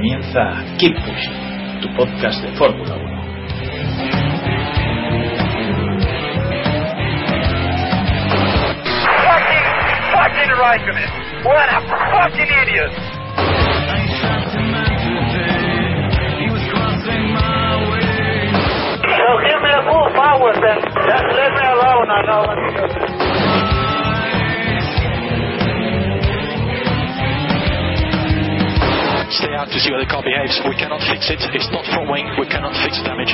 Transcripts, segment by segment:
Comienza Keep Pushing, tu podcast de Fórmula 1. Fucking, fucking Raikkonen. What a fucking idiot. So give me a full power then. Just leave me alone, I know stay out to see how the car behaves. We cannot fix it. It's not front wing. We cannot fix the damage.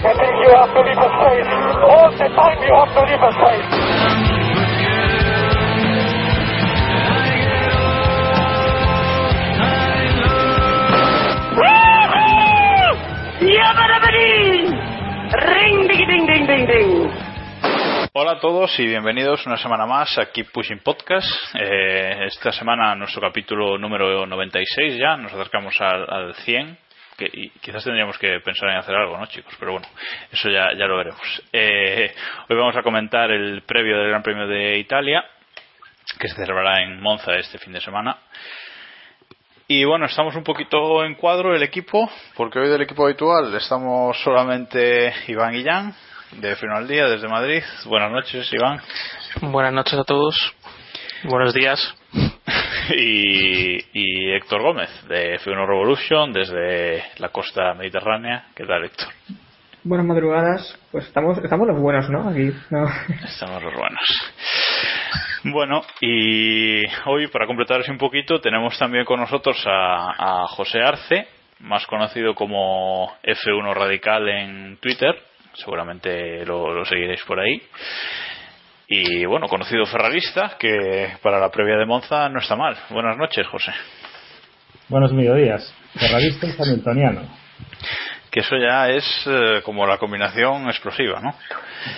I think you have to leave a space. All the time you have to leave a space. Ring, ding, ding, ding, ding, ding. Hola a todos y bienvenidos una semana más a Keep Pushing Podcast. Eh, esta semana nuestro capítulo número 96 ya, nos acercamos al, al 100. Que, y quizás tendríamos que pensar en hacer algo, ¿no, chicos? Pero bueno, eso ya, ya lo veremos. Eh, hoy vamos a comentar el previo del Gran Premio de Italia, que se celebrará en Monza este fin de semana. Y bueno, estamos un poquito en cuadro el equipo, porque hoy del equipo habitual estamos solamente Iván y Jan, de Freno al Día, desde Madrid. Buenas noches, Iván. Buenas noches a todos. Buenos días. y, y Héctor Gómez, de F1 Revolution, desde la costa mediterránea. ¿Qué tal, Héctor? Buenas madrugadas. Pues estamos, estamos los buenos, ¿no? Aquí. No. Estamos los buenos. Bueno, y hoy, para completaros un poquito, tenemos también con nosotros a, a José Arce, más conocido como F1 Radical en Twitter. Seguramente lo, lo seguiréis por ahí. Y bueno, conocido ferrarista, que para la previa de Monza no está mal. Buenas noches, José. Buenos mediodías. Ferrarista y hamiltoniano. Que eso ya es eh, como la combinación explosiva, ¿no?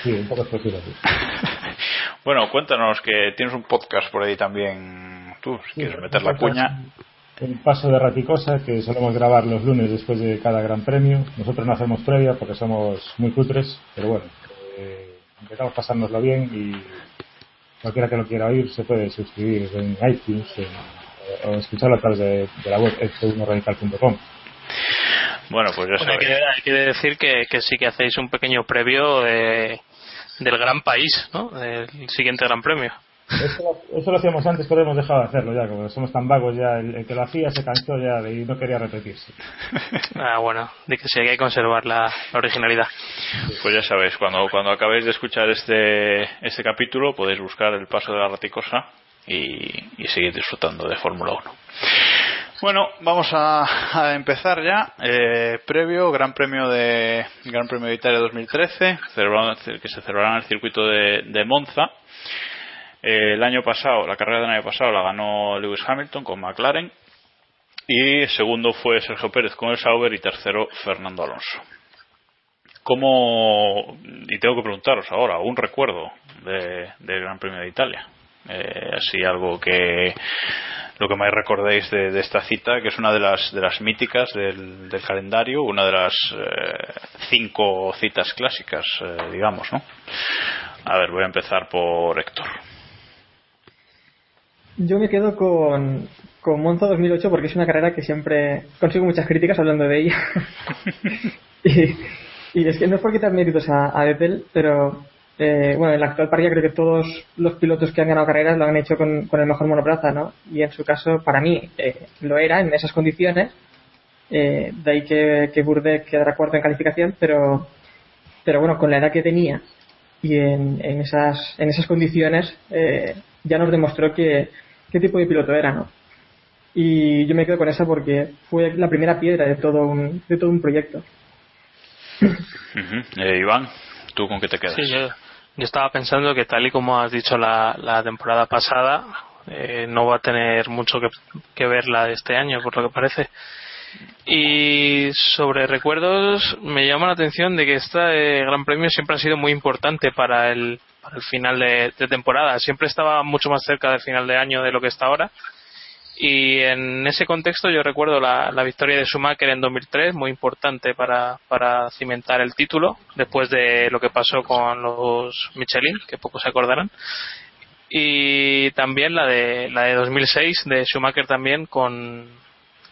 Sí, un poco explosiva, sí. bueno, cuéntanos que tienes un podcast por ahí también. Tú, si Sí, quieres meter la cuña. El paso de Raticosa, que solemos grabar los lunes después de cada gran premio. Nosotros no hacemos previa porque somos muy cutres, pero bueno, eh, intentamos pasárnoslo bien y cualquiera que lo quiera oír se puede suscribir en iTunes en- o escucharlo a través de, de la web f1radical.com. Bueno, pues ya Bueno, hay, sabéis. que, hay que decir que, que sí que hacéis un pequeño previo de- del gran país, ¿no? Del siguiente gran premio. Eso, lo- eso lo hacíamos antes, pero hemos dejado de hacerlo ya, como somos tan vagos ya, el, el que lo hacía se cansó ya de- y no quería repetirse. Ah, bueno, de que sí hay que conservar la, la originalidad. Pues ya sabéis, cuando, cuando acabéis de escuchar este, este capítulo podéis buscar el paso de la raticosa y, y seguir disfrutando de Fórmula 1. Bueno, vamos a, a empezar ya. Eh, previo Gran Premio de Gran Premio de Italia 2013, celebrado- que se celebrará en el circuito de, de Monza. El año pasado, la carrera del año pasado la ganó Lewis Hamilton con McLaren y segundo fue Sergio Pérez con el Sauber y tercero Fernando Alonso. ¿Cómo, y tengo que preguntaros ahora, un recuerdo de- del Gran Premio de Italia? Eh, así algo que lo que más recordéis de, de esta cita, que es una de las, de las míticas del, del calendario, una de las eh, cinco citas clásicas, eh, digamos, ¿no? A ver, voy a empezar por Héctor. Yo me quedo con, con Monza 2008 porque es una carrera que siempre consigo muchas críticas hablando de ella. Y, es que no es por quitar méritos a, a Vettel, pero eh, bueno, en la actual parrilla creo que todos los pilotos que han ganado carreras lo han hecho con, con el mejor monoplaza, ¿no? Y en su caso, para mí, eh, lo era en esas condiciones. Eh, de ahí que, que Burde quedara cuarto en calificación, pero, pero bueno, con la edad que tenía y en, en esas, en esas condiciones, eh, ya nos demostró que, qué tipo de piloto era, ¿no? Y yo me quedo con esa porque fue la primera piedra de todo un, de todo un proyecto. Eh, Iván, ¿tú con qué te quedas? Sí, yo, yo estaba pensando que tal y como has dicho la, la temporada pasada, eh, no va a tener mucho que, que ver la de este año, por lo que parece. Y sobre recuerdos, me llama la atención de que este Gran Premio siempre ha sido muy importante para el, el final de, de, temporada. Siempre estaba mucho más cerca del final de año de lo que está ahora. Y en ese contexto yo recuerdo la, la victoria de Schumacher en 2003, muy importante para, para cimentar el título, después de lo que pasó con los Michelin, que pocos se acordarán. Y también la de, la de 2006 de Schumacher también con,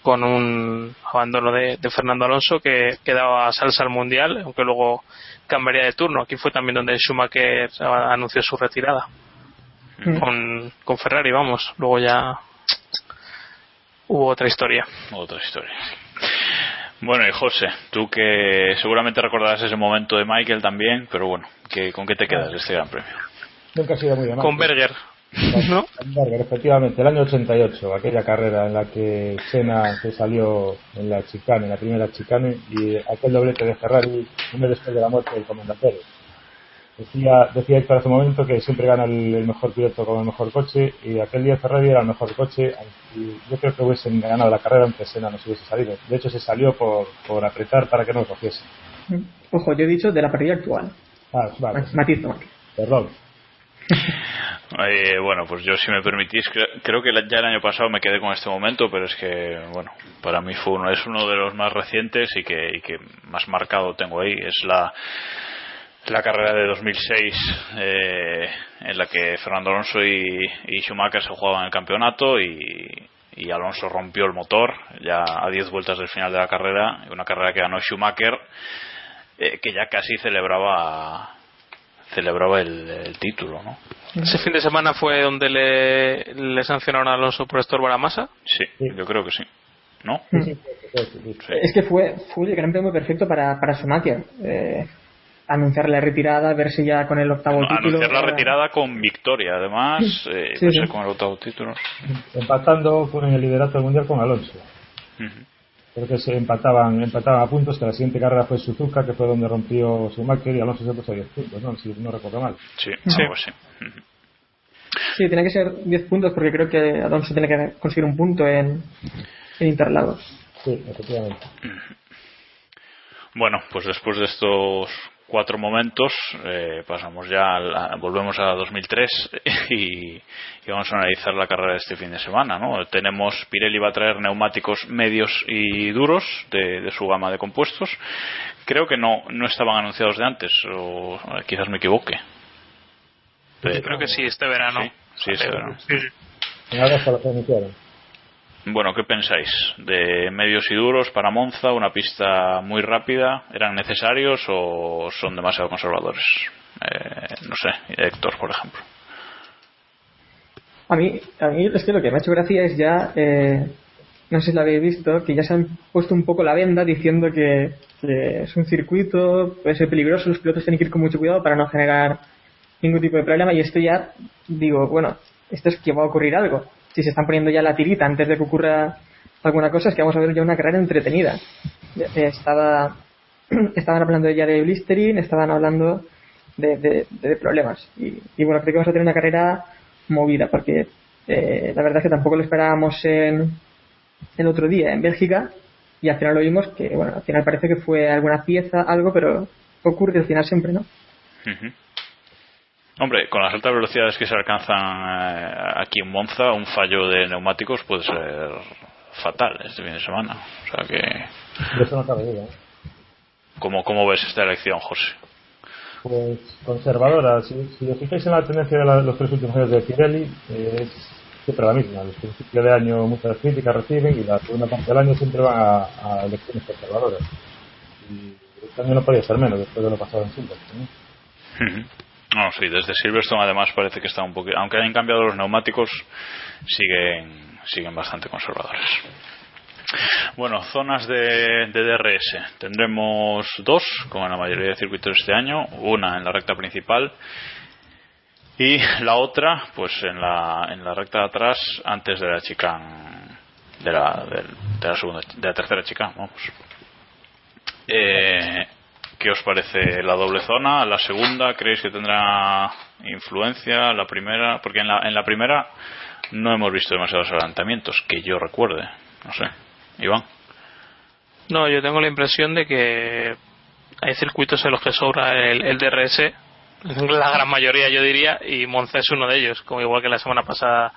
con un abandono de, de, Fernando Alonso que, que daba salsa al mundial, aunque luego cambiaría de turno. Aquí fue también donde Schumacher anunció su retirada mm. con, con Ferrari, vamos. Luego ya hubo otra historia. Otra historia. Bueno, y José, tú que seguramente recordarás ese momento de Michael también, pero bueno, que, ¿con qué te quedas de este Gran Premio? Nunca ha sido muy de Con Berger. ¿No? Efectivamente, el año 88, aquella carrera en la que Senna se salió en la chicane, en la primera chicane, y aquel doblete de Ferrari, un mes después de la muerte del comandante Decía, decía Héctor hace un momento que siempre gana el, el, mejor piloto con el mejor coche y aquel día Ferrari era el mejor coche y yo creo que hubiesen ganado la carrera aunque Senna no se hubiese salido. De hecho se salió por, por apretar para que no lo cogiese. Ojo, yo he dicho de la parrilla actual. Ah, vale. Matiz, matiz. Perdón. Eh, bueno, pues yo si me permitís, creo, creo, que ya el año pasado me quedé con este momento, pero es que, bueno, para mí fue uno, es uno de los más recientes y que, y que más marcado tengo ahí. Es la, la carrera de 2006 eh, en la que Fernando Alonso y, Schumacher se jugaban el campeonato y, y Alonso rompió el motor ya a 10 vueltas del final de la carrera, una carrera que ganó Schumacher, eh, que ya casi celebraba celebraba el, el, título, ¿no? ¿Ese fin de semana fue donde le, le sancionaron a Alonso por estorbar a masa? Sí, yo creo que sí. ¿No? Sí. Es que fue, fue el gran premio perfecto para, para Schumacher. Eh, anunciar la retirada, verse ya con el octavo no, título. Anunciar la retirada con victoria, además, eh, Sí, sí. con el octavo título. Empatando con el liderato del mundial con Alonso. Uh -huh. Creo que se empataban, empataban a puntos, que la siguiente carrera fue Suzuka, que fue donde rompió Schumacher y Alonso se puso a 10 puntos, ¿no? Si no recuerdo mal. Sí, Sí. así. Ujú. Sí, tiene que ser 10 puntos porque creo que Alonso tiene que conseguir un punto en, en Interlagos. Sí, efectivamente. Bueno, pues después de estos cuatro momentos eh, pasamos ya a, volvemos a 2003 y, y, vamos a analizar la carrera de este fin de semana ¿no? tenemos Pirelli va a traer neumáticos medios y duros de, de su gama de compuestos. Creo que no, no estaban anunciados de antes o quizás me equivoque. Yo creo que sí este verano. Sí, sí este verano. Sí. En agosto lo anunciaron. Bueno, ¿qué pensáis? ¿De medios y duros para Monza, una pista muy rápida? ¿Eran necesarios o son demasiado conservadores? Eh, no sé, Héctor, por ejemplo. A mí, a mí es que lo que me ha hecho gracia es ya, eh, no sé si lo habéis visto, que ya se han puesto un poco la venda diciendo que, que es un circuito, puede ser peligroso, los pilotos tienen que ir con mucho cuidado para no generar ningún tipo de problema y esto ya, digo, bueno, esto es que va a ocurrir algo si se están poniendo ya la tirita antes de que ocurra alguna cosa, es que vamos a ver ya una carrera entretenida. Estaba, estaban hablando ya de blistering, estaban hablando de, de, problemas. Y, y, bueno, creo que vamos a tener una carrera movida, porque eh, la verdad es que tampoco lo esperábamos en el otro día en Bélgica, y al final lo vimos que, bueno, al final parece que fue alguna pieza, algo, pero ocurre al final siempre, ¿no? Hombre, con las altas velocidades que se alcanzan eh, aquí en Monza, un fallo de neumáticos puede ser fatal este fin de semana. O sea que. De eso no cabe duda. ¿eh? ¿Cómo, ¿Cómo ves esta elección, José? Pues conservadora. Si, si os fijáis en la tendencia de la, los tres últimos años de Pirelli, eh, es siempre la misma. Al principio de año muchas críticas reciben y la segunda parte del año siempre van a, a elecciones conservadoras. Y Este año no podía ser menos después de lo pasado en Silverstone. ¿no? No, sí, desde Silverstone además parece que está un poquito. Aunque hayan cambiado los neumáticos, siguen, siguen bastante conservadores. Bueno, zonas de, de DRS. Tendremos dos, como en la mayoría de circuitos este año. Una en la recta principal y la otra, pues en la, en la recta de atrás, antes de la chicane, de la, de, la segunda, de la tercera chicane, vamos. Eh, ¿Qué os parece la doble zona? ¿La segunda creéis que tendrá influencia? ¿La primera? Porque en la, en la primera no hemos visto demasiados adelantamientos, que yo recuerde. No sé. Iván. No, yo tengo la impresión de que hay circuitos en los que sobra el, el DRS, la gran mayoría yo diría, y Monza es uno de ellos, como igual que la semana pasada,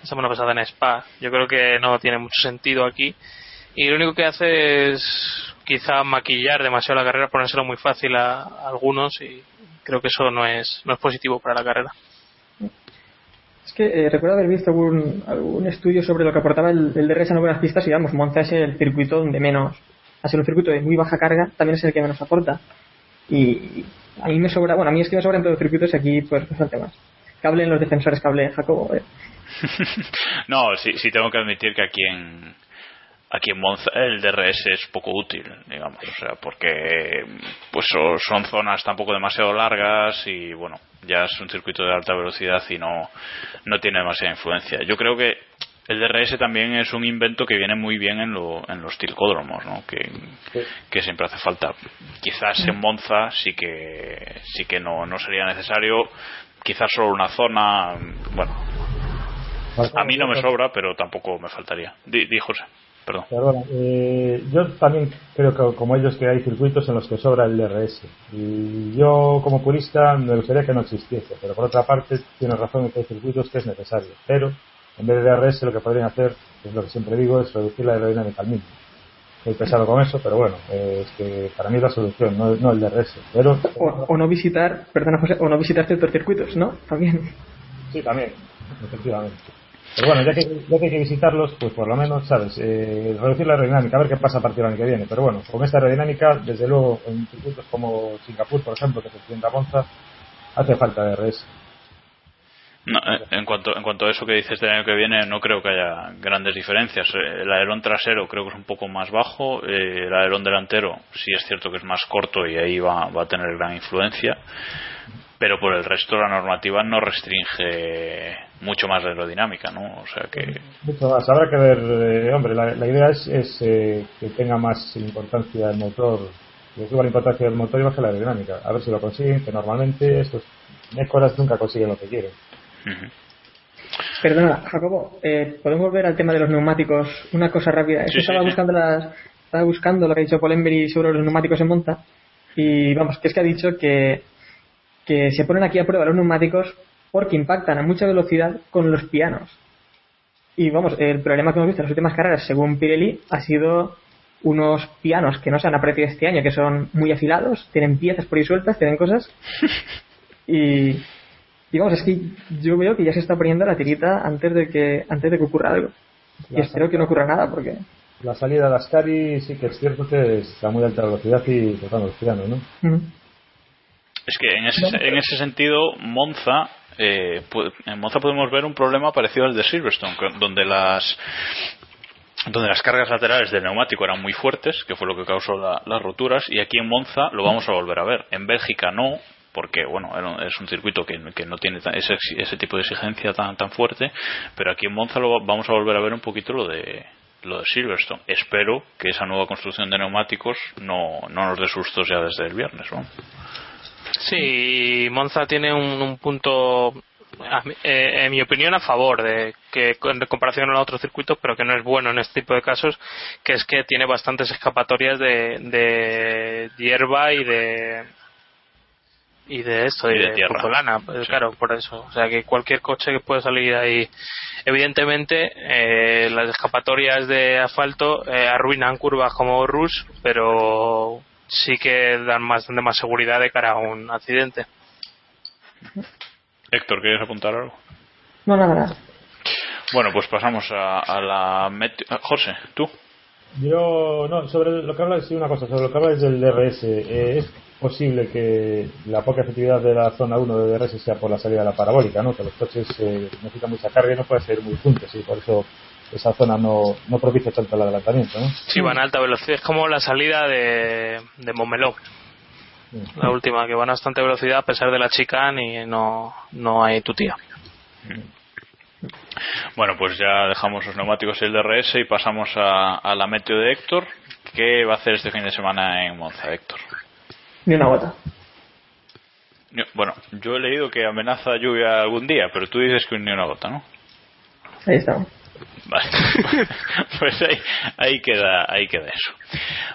la semana pasada en Spa. Yo creo que no tiene mucho sentido aquí. Y lo único que hace es quizá maquillar demasiado la carrera, ponérselo muy fácil a, a algunos y creo que eso no es, no es positivo para la carrera. Es que eh, recuerdo haber visto algún, algún estudio sobre lo que aportaba el, el DRS en algunas pistas y vamos, Monza es el circuito donde menos, ha sido un circuito de muy baja carga, también es el que menos aporta. Y a mí me sobra, bueno, a mí es que me sobran todos los circuitos y aquí pues bastante más. Que hablen los defensores, que hable Jacobo. eh. no, sí, sí tengo que admitir que aquí en aquí en Monza el DRS es poco útil, digamos, o sea, porque pues so- son zonas tampoco demasiado largas y bueno, ya es un circuito de alta velocidad y no no tiene demasiada influencia. Yo creo que el DRS también es un invento que viene muy bien en, lo, en los tilcódromos, ¿no? Que, que siempre hace falta. Quizás en Monza sí que sí que no, no sería necesario, quizás solo una zona, bueno, a mí no me sobra, pero tampoco me faltaría. Di, di, José, perdón. Perdona, eh, yo también creo que como ellos que hay circuitos en los que sobra el DRS. Y yo como purista me gustaría que no existiese, pero por otra parte tienes razón en que hay circuitos que es necesario. Pero en vez de DRS lo que podrían hacer, es lo que siempre digo, es reducir la aerodinámica al mínimo. Estoy pesado con eso, pero bueno, eh, es que para mí es la solución, no, no el DRS. Pero O, o no visitar, perdona José, o no visitar ciertos circuitos, ¿no? También. Sí, también, efectivamente. Pero bueno, ya que, ya que hay que visitarlos, pues por lo menos, ¿sabes? Eh, reducir la aerodinámica, a ver qué pasa a partir del año que viene. Pero bueno, con esta aerodinámica, desde luego, en circuitos como Singapur, por ejemplo, que se tiende a Monza, hace falta DRS. No, eh, en cuanto en cuanto a eso que dices del año que viene, no creo que haya grandes diferencias. El alerón trasero creo que es un poco más bajo, eh, el alerón delantero sí es cierto que es más corto y ahí va, va a tener gran influencia, pero por el resto la normativa no restringe mucho más la aerodinámica, ¿no? O sea que Mucho más. Habrá que ver, eh, hombre, la, la idea es, es eh, que tenga más importancia el motor, que suba la importancia del motor y baje la aerodinámica. A ver si lo consiguen, que normalmente estos mejoras nunca consiguen lo que quieren. Perdona, Jacobo, eh, ¿podemos volver al tema de los neumáticos? Una cosa rápida. Sí, estaba, sí. buscando las, estaba buscando lo que ha dicho Paul Embery sobre los neumáticos en Monza y vamos, que es que ha dicho que, que se ponen aquí a prueba los neumáticos porque impactan a mucha velocidad con los pianos. Y vamos, el problema que hemos visto en las últimas carreras, según Pirelli, ha sido unos pianos que no se han apreciado este año, que son muy afilados, tienen piezas por ahí sueltas, tienen cosas. Y, vamos, es que yo veo que ya se está poniendo la tirita antes de que antes de que ocurra algo. Y espero que no ocurra nada, porque La salida de Ascari sí que es cierto que está muy alta velocidad y tocando los pianos, ¿no? Es que en ese, en ese sentido, Monza, eh, en Monza podemos ver un problema parecido al de Silverstone, donde las donde las cargas laterales del neumático eran muy fuertes, que fue lo que causó la- las roturas, y aquí en Monza lo vamos a volver a ver. En Bélgica no, porque bueno es un circuito que, que no tiene ese, ese tipo de exigencia tan tan fuerte, pero aquí en Monza lo va- vamos a volver a ver un poquito lo de lo de Silverstone. Espero que esa nueva construcción de neumáticos no, no nos dé sustos ya desde el viernes, ¿no? Sí, Monza tiene un, un punto, eh, en mi opinión, a favor de que en comparación a otros circuitos, pero que no es bueno en este tipo de casos, que es que tiene bastantes escapatorias de, de hierba y de y de esto, Y y de de, tierra. pues, claro, por eso. O sea, que cualquier coche que pueda salir ahí, evidentemente, eh, las escapatorias de asfalto eh, arruinan curvas como Rush, pero sí que dan más, de más seguridad de cara a un accidente. Héctor, ¿quieres apuntar algo? no, nada, nada. Bueno, pues pasamos a, a la ah, José, tú. Yo, no, sobre lo que hablas, sí, una cosa, sobre lo que hablas del DRS, eh, es posible que la poca efectividad de la zona 1 de DRS sea por la salida de la parabólica, ¿no? Que los coches eh, necesitan mucha carga y no pueden ser muy juntos y por eso esa zona no, no propicia tanto el adelantamiento, ¿no? Sí, van a alta velocidad. Es como la salida de, de Montmeló. La última, que van a bastante velocidad a pesar de la chicane y no, no hay tu tía. Bueno, pues ya dejamos los neumáticos y el DRS y pasamos a, a la meteo de Héctor. ¿Qué va a hacer este fin de semana en Monza, Héctor? Ni una gota. Bueno, yo he leído que amenaza lluvia algún día, pero tú dices que ni una gota, ¿no? Ahí estamos. Vale. pues ahí, ahí queda ahí queda eso.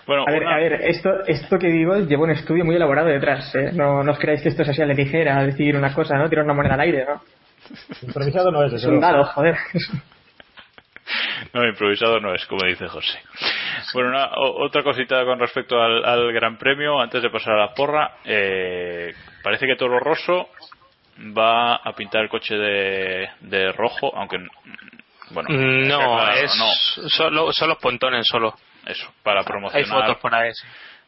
Bueno, A ver, una- a ver, esto, esto que digo lleva un estudio muy elaborado detrás. ¿eh? No, no os creáis que esto es así a la ligera, decir una cosa, ¿no? Tirar una moneda al aire, ¿no? Improvisado no es, Es desde un dado, joder. No, improvisado no es, como dice José. Bueno, una- o- otra cosita con respecto al, al Gran Premio, antes de pasar a la porra. eh, parece que Toro Rosso va a pintar el coche de, de rojo, aunque, bueno. Mm, No, claro, es no, Solo, son los pontones solo. eso, para Hay promocionar, fotos por ahí. sí.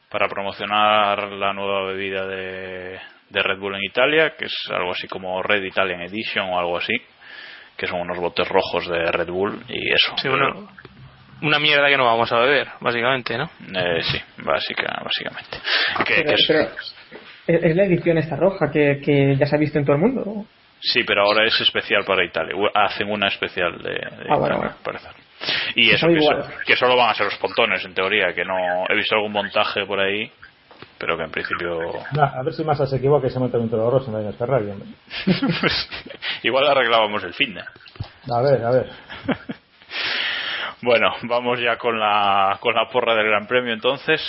para promocionar la nueva bebida de, de Red Bull en Italia, que es algo así como Red Italian Edition o algo así, que son unos botes rojos de Red Bull y eso. Sí, una, una mierda que no vamos a beber, básicamente, ¿no? Eh, sí, básica, básicamente. Que- Pero, que es- pero es es la edición esta roja que, que ya se ha visto en todo el mundo. Sí, pero ahora es especial para Italia. Hacen una especial de, de Ah, Italia, bueno. Y eso, Son que, so- que solo van a ser los pontones, en teoría, que no he visto algún montaje por ahí, pero que en principio... Nah, a ver si Massa se equivoca y se monta un Toro Rosso en el Ferrari. Igual arreglábamos el fin de. A ver, a ver. Bueno, vamos ya con la, con la porra del Gran Premio entonces.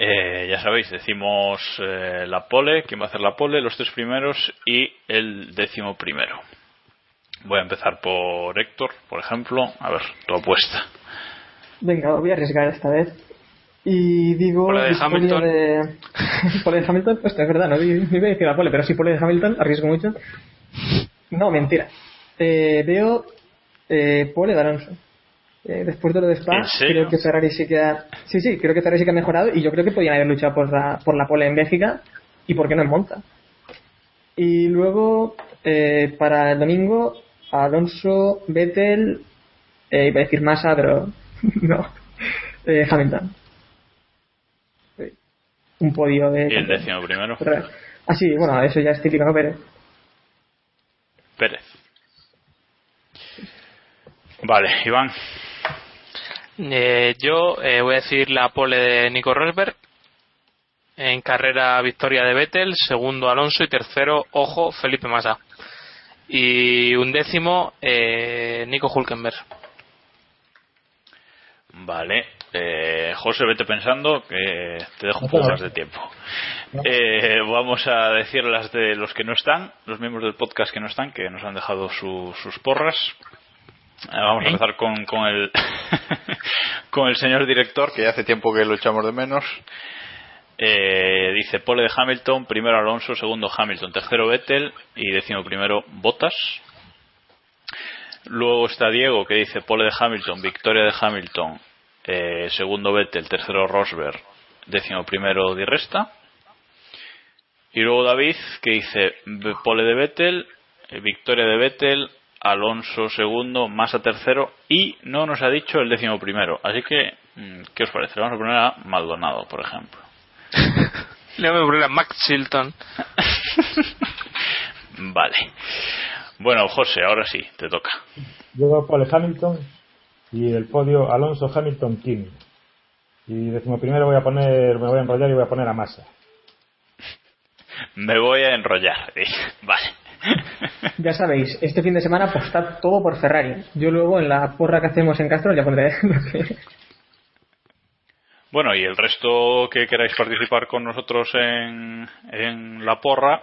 Eh, ya sabéis, decimos eh, la pole, quién va a hacer la pole, los tres primeros y el décimo primero. Voy a empezar por Héctor, por ejemplo. A ver, tu apuesta. Venga, voy a arriesgar esta vez. Y digo. Pole de Hamilton. de- pole de Hamilton, pues es verdad, no iba a decir la pole, pero sí pole de Hamilton, arriesgo mucho. No, mentira. Eh, veo eh, pole de Alonso. Eh, después de lo de Spa, creo que Ferrari sí que ha, sí, sí, creo que Ferrari sí que ha mejorado y yo creo que podían haber luchado por la, por la pole en Bélgica y por qué no en Monza. Y luego, eh, para el domingo, Alonso, Vettel, eh, iba a decir Massa, pero no, eh, Hamilton. Sí. Un podio de... Y el décimo primero, Ah, sí, bueno, eso ya es típico, ¿no? Pero Pérez. Vale, Iván. Eh, yo eh, voy a decir la pole de Nico Rosberg. En carrera victoria de Vettel, segundo Alonso y tercero, ojo, Felipe Massa. Y un décimo, eh, Nico Hulkenberg. Vale. Eh, José, vete pensando que te dejo un poco más de tiempo. Eh, vamos a decir las de los que no están, los miembros del podcast que no están, que nos han dejado su- sus porras. Eh, vamos a empezar con, con el con el señor director, que ya hace tiempo que lo echamos de menos. Eh, dice pole de Hamilton, primero Alonso, segundo Hamilton, tercero Vettel y décimo primero Bottas. Luego está Diego que dice pole de Hamilton, victoria de Hamilton, eh, segundo Vettel, tercero Rosberg, décimo primero Di Resta. Y luego David que dice pole de Vettel, victoria de Vettel, Alonso segundo, Massa tercero y no nos ha dicho el décimo primero. Así que, mm, ¿qué os parece? Vamos a poner a Maldonado, por ejemplo. Le voy a poner a Max Chilton. Vale. Bueno, José, ahora sí, te toca. Luego pole Hamilton y el podio Alonso Hamilton Kim. Y decimo primero voy a poner, me voy a enrollar y voy a poner a Massa. Me voy a enrollar. Vale. ya sabéis, este fin de semana apostad todo por Ferrari. Yo luego en la porra que hacemos en Castro ya pondré Bueno, y el resto que queráis participar con nosotros en, en la porra,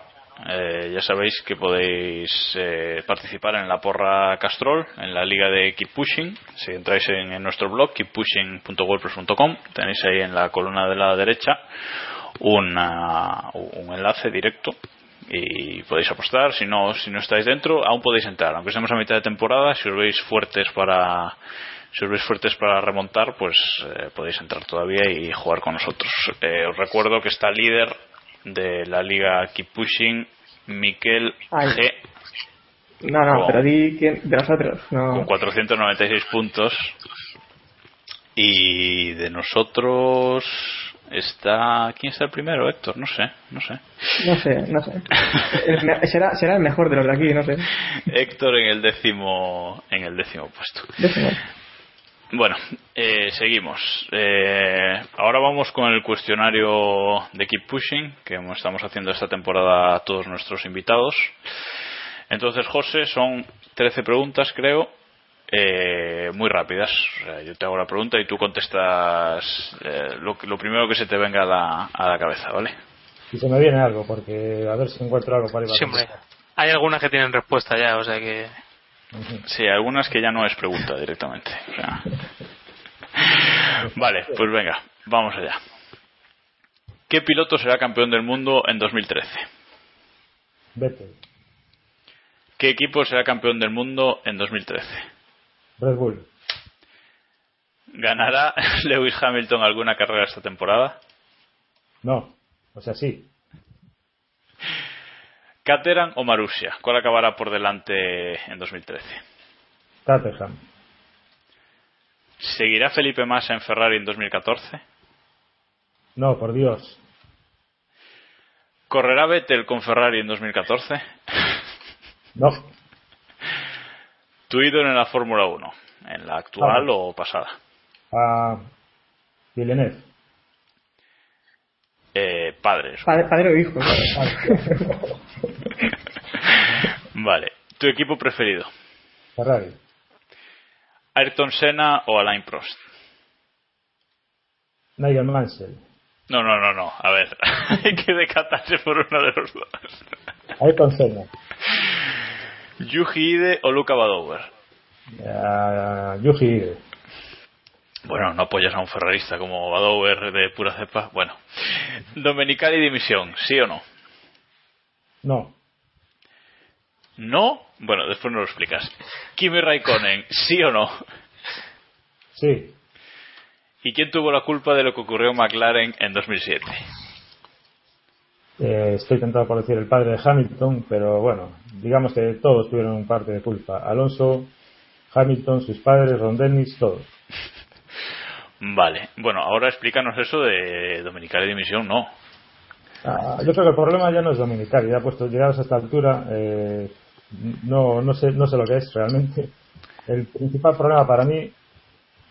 eh, ya sabéis que podéis eh, participar en la porra Castrol, en la liga de Keep Pushing. Si entráis en, en nuestro blog, keeppushing.wordpress.com, tenéis ahí en la columna de la derecha una- un enlace directo y podéis apostar. Si no, si no estáis dentro, aún podéis entrar. Aunque estemos a mitad de temporada, si os veis fuertes para si os veis fuertes para remontar, pues eh, podéis entrar todavía y jugar con nosotros. Eh, os recuerdo que está líder de la liga Keep Pushing, Miquel Ay. G. No, no, Con- pero di que de nosotros. No. con 496 puntos. Y de nosotros está. ¿Quién está el primero, Héctor? No sé, no sé. No sé, no sé. Será, será el mejor de los de aquí, no sé. Héctor en el décimo, en el décimo puesto. Décimo. Bueno, eh, seguimos. Eh, ahora vamos con el cuestionario de Keep Pushing que estamos haciendo esta temporada a todos nuestros invitados. Entonces, José, son 13 preguntas, creo, eh, muy rápidas. O sea, yo te hago la pregunta y tú contestas eh, lo, que- lo primero que se te venga a la, a la cabeza, ¿vale? Si se me viene algo, porque a ver si encuentro algo para ir a Siempre. Hay algunas que tienen respuesta ya, o sea que. Sí, algunas que ya no es pregunta directamente. o sea. Vale, pues venga, vamos allá. ¿Qué piloto será campeón del mundo en 2013? Vettel, ¿Qué equipo será campeón del mundo en 2013? Red Bull, ¿Ganará Lewis Hamilton alguna carrera esta temporada? no, o sea, sí, ¿Caterham o Marussia? ¿Cuál acabará por delante en 2013? Caterham, ¿Seguirá Felipe Massa en Ferrari en 2014? no, por Dios, ¿Correrá Vettel con Ferrari en 2014? no, ¿Tu ídolo en la Fórmula 1? ¿En la actual Ah. o pasada? a Villeneuve, Eh, padres. Padre, padre o hijo. Vale. ¿Tu equipo preferido? Ferrari, ¿Ayrton Senna o Alain Prost? Nigel Mansell, No, no, no, no. A ver, hay que decatarse por uno de los dos. Ayrton Senna, ¿Yuji Ide o Luca Badower? a Yuji Ide, Bueno, no apoyas a un ferrarista como Badower de pura cepa. Bueno. Domenicali dimisión, ¿sí o no? no, ¿No? Bueno, después nos lo explicas. Kimi Raikkonen, ¿sí o no? sí, ¿Y quién tuvo la culpa de lo que ocurrió en McLaren en 2007? Eh, estoy tentado por decir el padre de Hamilton, pero bueno, digamos que todos tuvieron parte de culpa. Alonso, Hamilton, sus padres, Ron Dennis, todos. Vale. Bueno, ahora explícanos eso de Domenicali dimisión, no. Ah, yo creo que el problema ya no es dominical, ya puesto llegados a esta altura, eh, no, no, sé, no sé lo que es realmente. El principal problema para mí,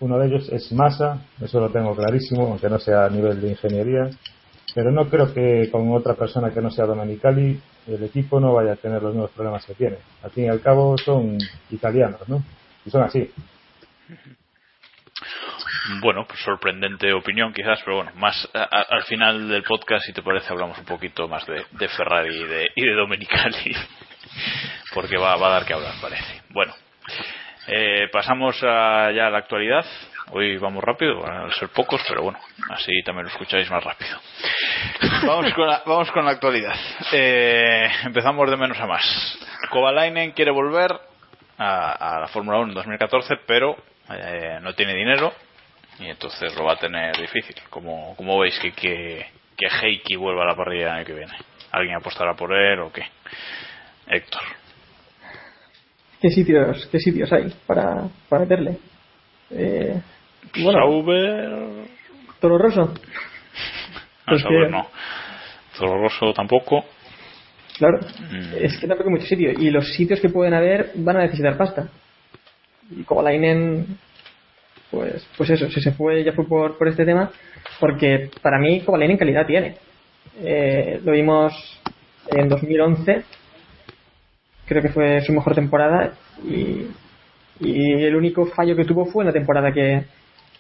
uno de ellos es masa, eso lo tengo clarísimo, aunque no sea a nivel de ingeniería, pero no creo que con otra persona que no sea Domenicali el equipo no vaya a tener los mismos problemas que tiene. Al fin y al cabo son italianos, ¿no? Y son así. Bueno, pues sorprendente opinión quizás, pero bueno, más al final del podcast, si te parece, hablamos un poquito más de, de Ferrari y de, y de Domenicali, porque va, va a dar que hablar, parece. Bueno, eh, pasamos a- ya a la actualidad. Hoy vamos rápido, van a ser pocos, pero bueno, así también lo escucháis más rápido. Vamos con la, vamos con la actualidad. Eh, empezamos de menos a más. Kovalainen quiere volver a, a la Fórmula 1 en 2014, pero eh, no tiene dinero y entonces lo va a tener difícil. Como, como veis que, que, que Heikki vuelva a la parrilla el año que viene? ¿Alguien apostará por él o qué? Héctor. ¿Qué sitios, qué sitios hay para, para meterle? Eh, bueno, Sauber. Toro Rosso. No, Pues Sauber que- no. Toro Rosso tampoco. Claro, Mm. es que tampoco hay muchos sitios. Y los sitios que pueden haber van a necesitar pasta. Y como Lainen, pues, pues eso, si se fue, ya fue por, por este tema. Porque para mí, Kovalainen calidad tiene. Eh, lo vimos en 2011. Creo que fue su mejor temporada. Y, y el único fallo que tuvo fue en la temporada que,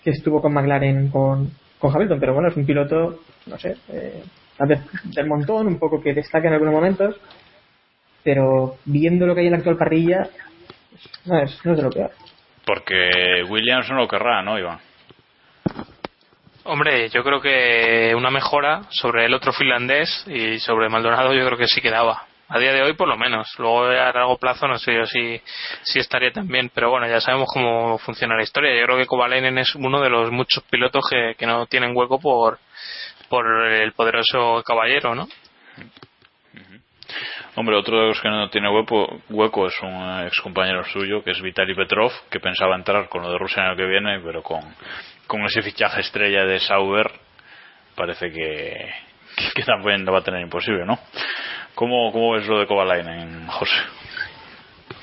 que estuvo con McLaren con, con Hamilton. Pero bueno, es un piloto, no sé, eh, de- del montón, un poco que destaca en algunos momentos. Pero viendo lo que hay en la actual parrilla, no es, no es de lo peor. Porque Williams no lo querrá, ¿no, Iván? Hombre, yo creo que una mejora sobre el otro finlandés y sobre Maldonado yo creo que sí quedaba. A día de hoy, por lo menos. Luego, a largo plazo, no sé yo si, si estaría tan bien. Pero bueno, ya sabemos cómo funciona la historia. Yo creo que Kovalainen es uno de los muchos pilotos que, que no tienen hueco por, por el poderoso caballero, ¿no? Hombre, otro de los que no tiene hueco, hueco es un ex compañero suyo, que es Vitaly Petrov, que pensaba entrar con lo de Rusia en el que viene, pero con, con ese fichaje estrella de Sauber, parece que, que, también lo va a tener imposible, ¿no? ¿Cómo, cómo ves lo de Kovalainen, José?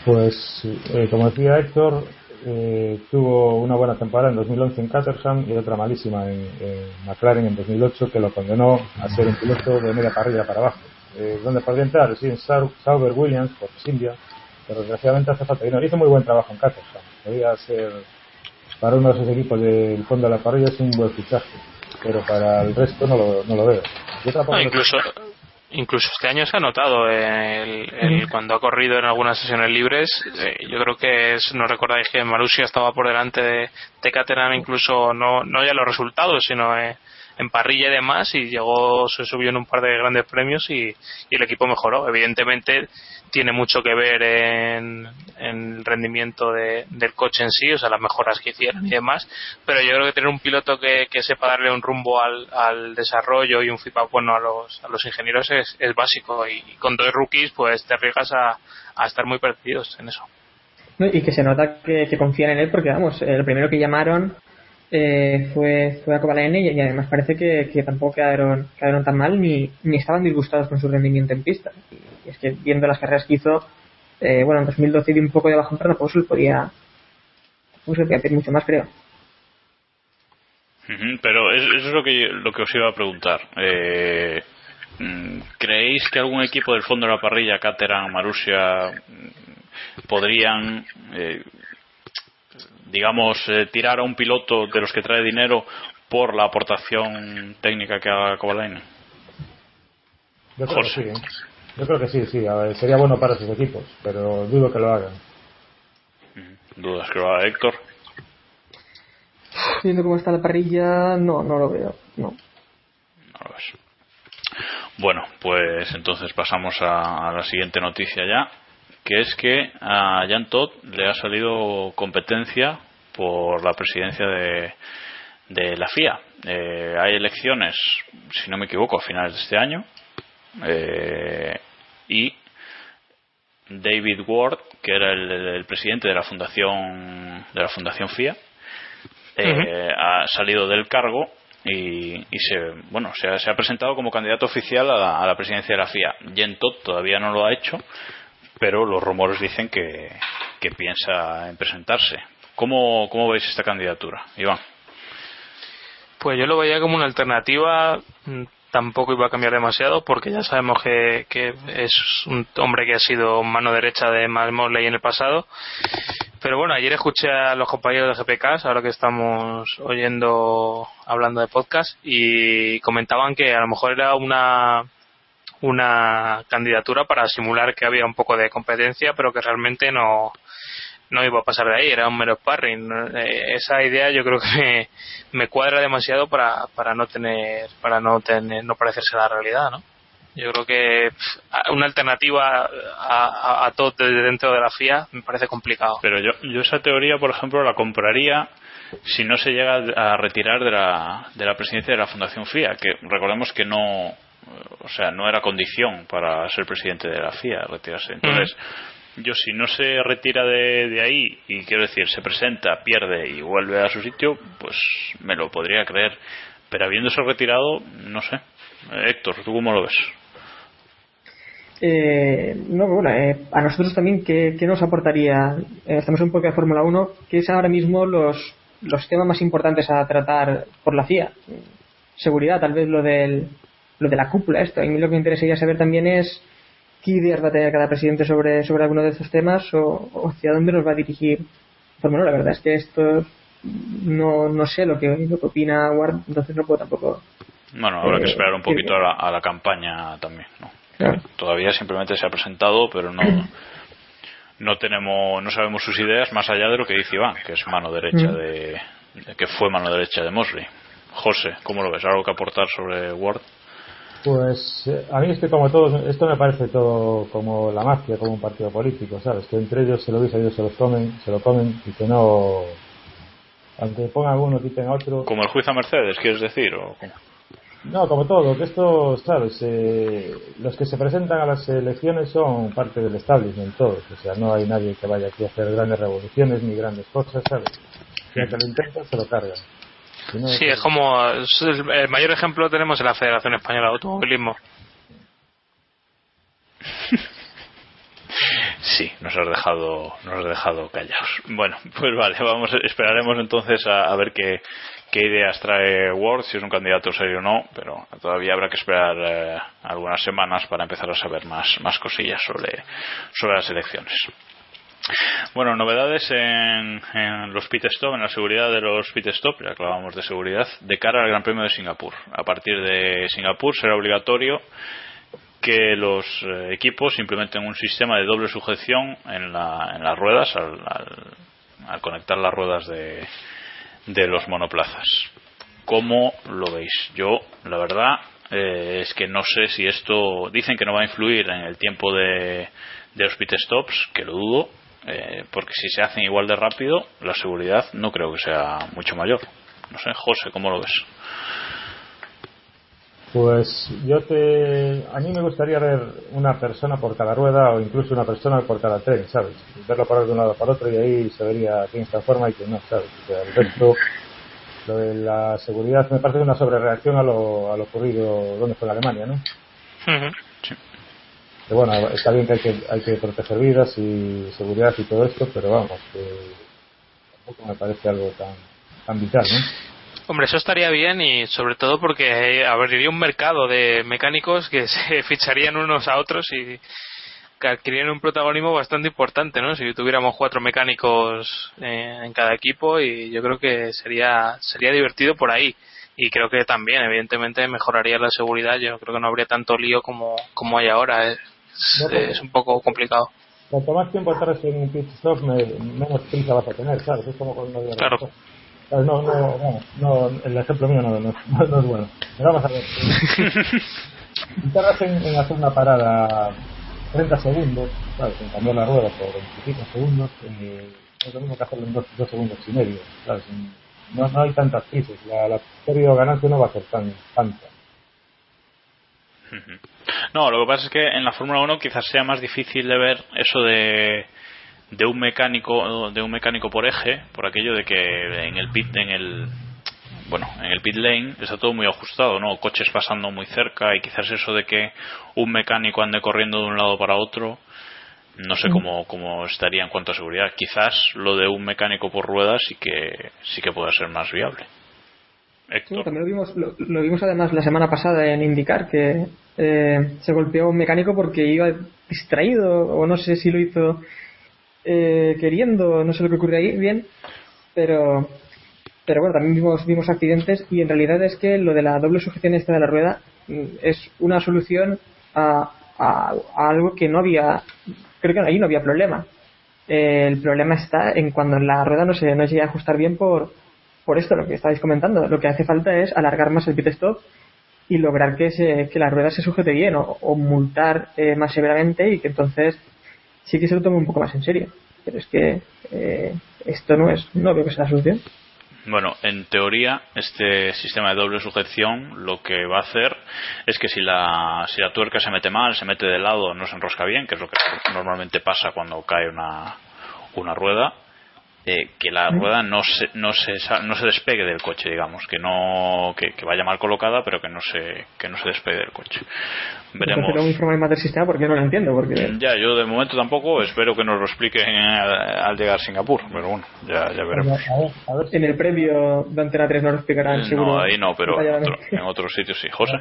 Pues, eh, como decía Héctor, eh, tuvo una buena temporada en 2011 en Caterham y otra malísima en, en, McLaren en 2008 que lo condenó a ser un piloto de media parrilla para abajo. Eh, ¿Dónde podría entrar? Sí, en Sauber Williams por India, pero desgraciadamente hace falta dinero. Hizo muy buen trabajo en Caterham. Podría ser para uno de esos equipos del fondo de la parrilla es un buen fichaje, pero para el resto no lo, no lo veo. No, incluso, incluso este año se ha notado el, el, cuando ha corrido en algunas sesiones libres eh, yo creo que es, no recordáis que Marussia estaba por delante de, de Caterham incluso no, no ya los resultados sino eh, en parrilla y demás y llegó se subió en un par de grandes premios y, y el equipo mejoró evidentemente tiene mucho que ver en, en el rendimiento de, del coche en sí, o sea, las mejoras que hicieron y demás, pero yo creo que tener un piloto que, que sepa darle un rumbo al, al, desarrollo y un feedback bueno a los, a los ingenieros es, es básico y, con dos rookies pues te arriesgas a, a estar muy perdidos en eso. Y que se nota que, que confían en él porque, vamos, el primero que llamaron eh, fue, fue a Kovalainen y, y además parece que, que tampoco quedaron, quedaron tan mal ni, ni estaban disgustados con su rendimiento en pista. Y, es que viendo las carreras que hizo, eh, bueno, en 2012 dio un poco de bajo pero se le podía, le podía pedir mucho más, creo. Pero eso es lo que, lo que os iba a preguntar. Eh, ¿Creéis que algún equipo del fondo de la parrilla, Caterham, Marussia, podrían eh, digamos, eh, tirar a un piloto de los que trae dinero por la aportación técnica que haga Kovalainen? Yo creo José. que sí. ¿eh? Yo creo que sí, sí. Ver, sería bueno para sus equipos, pero dudo que lo hagan. ¿Dudas que lo haga Héctor? Viendo cómo está la parrilla, no, no lo veo. No. No lo ves. Bueno, pues entonces pasamos a, a la siguiente noticia ya que es que a Jan Todd le ha salido competencia por la presidencia de, de la FIA. Eh, hay elecciones, si no me equivoco, a finales de este año. Eh, y David Ward, que era el, el, presidente de la fundación de la fundación FIA, eh, uh -huh. ha salido del cargo y, y se bueno se ha, se ha, presentado como candidato oficial a la, a la presidencia de la FIA. Jen Todd todavía no lo ha hecho, pero los rumores dicen que, que piensa en presentarse. ¿Cómo, ¿Cómo veis esta candidatura, Iván? Pues yo lo veía como una alternativa, tampoco iba a cambiar demasiado porque ya sabemos que, que es un hombre que ha sido mano derecha de Mosley en el pasado. Pero bueno, ayer escuché a los compañeros de GPK, ahora que estamos oyendo, hablando de podcast, y comentaban que a lo mejor era una una candidatura para simular que había un poco de competencia, pero que realmente no, no iba a pasar de ahí, era un mero sparring. Esa idea yo creo que me, me cuadra demasiado para, para no tener, para no tener, no parecerse a la realidad, ¿no? Yo creo que una alternativa a, a, a todo desde dentro de la FIA me parece complicado. Pero yo, yo esa teoría, por ejemplo, la compraría si no se llega a retirar de la, de la presidencia de la Fundación FIA, que recordemos que no, o sea, no era condición para ser presidente de la FIA retirarse. Entonces, mm. yo si no se retira de, de, ahí y quiero decir, se presenta, pierde y vuelve a su sitio, pues me lo podría creer. Pero habiéndose retirado, no sé. Héctor, ¿tú cómo lo ves? Eh, no, bueno, eh, a nosotros también, ¿qué, qué nos aportaría? Eh, estamos en un poco de Fórmula 1, ¿qué es ahora mismo los, los temas más importantes a tratar por la FIA? Seguridad, tal vez lo del lo de la cúpula esto. A mí lo que me interesaría saber también es qué ideas va a tener cada presidente sobre, sobre alguno de estos temas o, o hacia dónde nos va a dirigir. Pues bueno, la verdad es que esto no, no sé lo que, lo que opina Ward, entonces no puedo tampoco. Bueno, habrá eh, que esperar un poquito a la, a la campaña también, ¿no? Claro. Todavía simplemente se ha presentado, pero no, no tenemos, no sabemos sus ideas más allá de lo que dice Iván, que es mano derecha de, de que fue mano derecha de Mosley. José, ¿cómo lo ves? ¿Algo que aportar sobre Ward? Pues eh, a mí es que como todos, esto me parece todo como la mafia, como un partido político, ¿sabes? Que entre ellos se lo dicen, ellos se lo comen, se lo comen y que no, aunque pongan uno, quiten a otro. Como el juicio a Mercedes, quieres decir, o? No, como todo, que esto, ¿sabes? Eh, los que se presentan a las elecciones son parte del establishment, todos. O sea, no hay nadie que vaya aquí a hacer grandes revoluciones ni grandes cosas, ¿sabes? Si que lo intentan, se lo cargan. Sí, es como. es el el mayor ejemplo lo tenemos en la Federación Española de Automovilismo. Sí, nos has dejado, nos has dejado callados. Bueno, pues vale, vamos, esperaremos entonces a, a ver qué, qué ideas trae Ward, si es un candidato serio o no, pero todavía habrá que esperar eh, algunas semanas para empezar a saber más, más cosillas sobre, sobre las elecciones. Bueno, novedades en, los pit stop, en la seguridad de los pit stop, ya hablábamos de seguridad, de cara al Gran Premio de Singapur. A partir de Singapur será obligatorio que los eh, equipos implementen un sistema de doble sujeción en, la- en las ruedas al, al- al conectar las ruedas de, de los monoplazas. ¿Cómo lo veis? Yo, la verdad, eh, es que no sé si esto. Dicen que no va a influir en el tiempo de, de los pit stops, que lo dudo, eh, porque si se hacen igual de rápido, la seguridad no creo que sea mucho mayor. No sé, José, ¿cómo lo ves? Pues yo te. A mí me gustaría ver una persona por cada rueda o incluso una persona por cada tren, ¿sabes? Verlo parar de un lado para otro y ahí se vería quién está forma y quién no, ¿sabes? O sea, el resto, lo de la seguridad me parece una sobrereacción a lo, a lo ocurrido donde fue en Alemania, ¿no? Bueno, está bien que hay, que hay que proteger vidas y seguridad y todo esto, pero vamos, tampoco me parece algo tan, tan vital, ¿no? Hombre, eso estaría bien y sobre todo porque eh, abriría un mercado de mecánicos que se ficharían unos a otros y que adquirirían un protagonismo bastante importante, ¿no? Si tuviéramos cuatro mecánicos eh, en cada equipo y yo creo que sería sería divertido por ahí y creo que también evidentemente mejoraría la seguridad. Yo creo que no habría tanto lío como como hay ahora. Porque- es un poco complicado. Cuanto más tiempo tardes en un pit stop, me- menos prisa vas a tener, ¿sabes? Es como con una Claro. ¿sabes? No, no, no, no, el ejemplo mío no, no, no, es bueno. Pero vamos a ver. Si tardas en, en hacer una parada 30 segundos, ¿sabes? En cambiar la rueda por 25 segundos, eh, es lo mismo que hacerlo en 2 segundos y medio, ¿sabes? No, no hay tantas prisas. La, la pérdida o ganancia no va a ser tan tanta. No, lo que pasa es que en la Fórmula 1 quizás sea más difícil de ver eso de de un mecánico de un mecánico por eje, por aquello de que en el pit en el bueno, en el pit lane está todo muy ajustado, ¿no? Coches pasando muy cerca y quizás eso de que un mecánico ande corriendo de un lado para otro no sé cómo, cómo estaría en cuanto a seguridad. Quizás lo de un mecánico por ruedas sí que sí que pueda ser más viable. También lo vimos, lo, vimos además la semana pasada en indicar que eh, se golpeó un mecánico porque iba distraído o no sé si lo hizo eh, queriendo, no sé lo que ocurrió ahí bien, pero pero bueno, también vimos, vimos accidentes y en realidad es que lo de la doble sujeción esta de la rueda mm, es una solución a, a- algo que no había, creo que ahí no había problema. Eh, el problema está en cuando la rueda no se, no llega a ajustar bien por, por esto, lo que estáis comentando. Lo que hace falta es alargar más el pit stop y lograr que, se, que la rueda se sujete bien o, multar eh, más severamente y que entonces sí que se lo tome un poco más en serio. Pero es que eh, esto no es, no veo que sea la solución. Bueno, en teoría, este sistema de doble sujeción lo que va a hacer es que si la, si la tuerca se mete mal, se mete de lado, no se enrosca bien, que es lo que normalmente pasa cuando cae una, una rueda, eh, que la rueda no se, no, se, no se despegue del coche, digamos, que no que, que vaya mal colocada, pero que no se, que no se despegue del coche. Veremos. Luego informarme más del sistema porque yo no lo entiendo. Porque Ya, yo de momento tampoco, espero que nos lo expliquen al, al llegar a Singapur, pero bueno, ya, ya veremos. en el previo de Antena 3 no lo explicarán seguro. No, ahí no, pero en, detalladamente. otro- en otros sitios sí. José.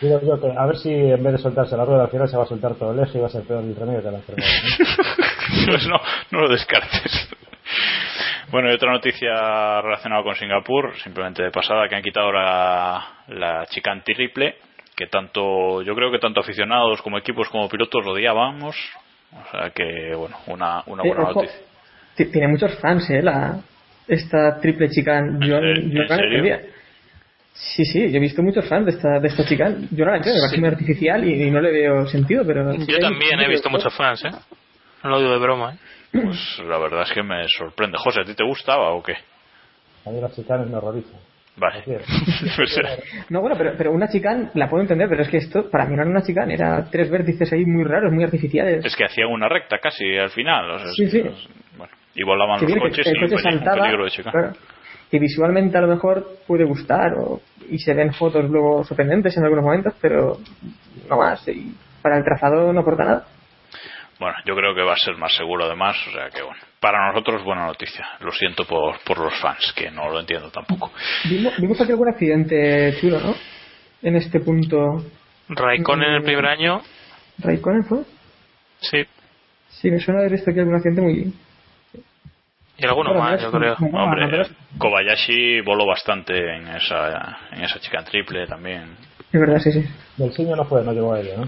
Digo yo que a ver si en vez de soltarse la rueda al final se va a soltar todo el eje y va a ser peor el remedio que la enfermedad. ¿no? pues no, no lo descartes. Bueno, y otra noticia relacionada con Singapur, simplemente de pasada, que han quitado la, la chicane triple, que tanto, yo creo que tanto aficionados como equipos como pilotos lo odiábamos. O sea que, bueno, una, una buena ojo, noticia. ti- Tiene muchos fans, ¿eh? La, esta triple chica. Yo, yo en la serio? Sí, sí, yo he visto muchos fans de esta, de esta chica. Yo no la entiendo, me parece muy artificial y, y no le veo sentido, pero... Yo también he visto muchos fans, ¿eh? No lo digo de broma, ¿eh? Pues la verdad es que me sorprende. José, ¿a ti te gustaba o qué? A mí las chicanes me horrorizan. Vale. Pues, eh, No, bueno, pero, pero una chicane la puedo entender, pero es que esto para mí no era una chicane, era tres vértices ahí muy raros, muy artificiales. es que hacían una recta casi al final. o sea, es Sí, sí. bueno, y volaban los coches que el y coche saltaba, peligro de chica. claro, que visualmente a lo mejor puede gustar o- y se ven fotos luego sorprendentes en algunos momentos, pero no más. Y para el trazado no aporta nada. Bueno, yo creo que va a ser más seguro además, o sea que bueno. Para nosotros buena noticia. Lo siento por, por los fans, que no lo entiendo tampoco. Vimos, vimos aquí algún accidente chulo, ¿no? En este punto. Raikkonen en el primer año, ¿Raikkonen fue? sí. Sí, me suena haber visto aquí algún accidente muy. Y alguno más, yo creo. no, Hombre, Kobayashi voló bastante en esa, en esa chica en triple también. Es verdad, sí, sí. Del ciño no fue, no llegó a ella, ¿no?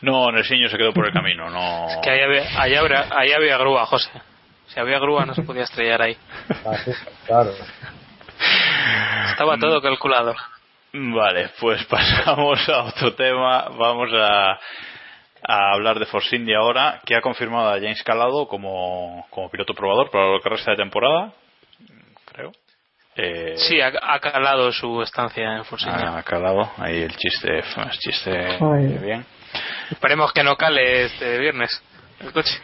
No, Nersiño se quedó por el camino, no. Que ahí había, ahí había, ahí había grúa, José. Si había grúa no se podía estrellar ahí. Ah, claro. Estaba Mm. todo calculado. Vale, pues pasamos a otro tema. Vamos a, a hablar de Force India ahora, que ha confirmado a James Calado como, como piloto probador para lo que resta de temporada. Creo. Eh, Sí, ha, ha calado su estancia en Force India. ha calado. Ahí el chiste, el chiste Ay. bien. Esperemos que no cale este viernes el coche.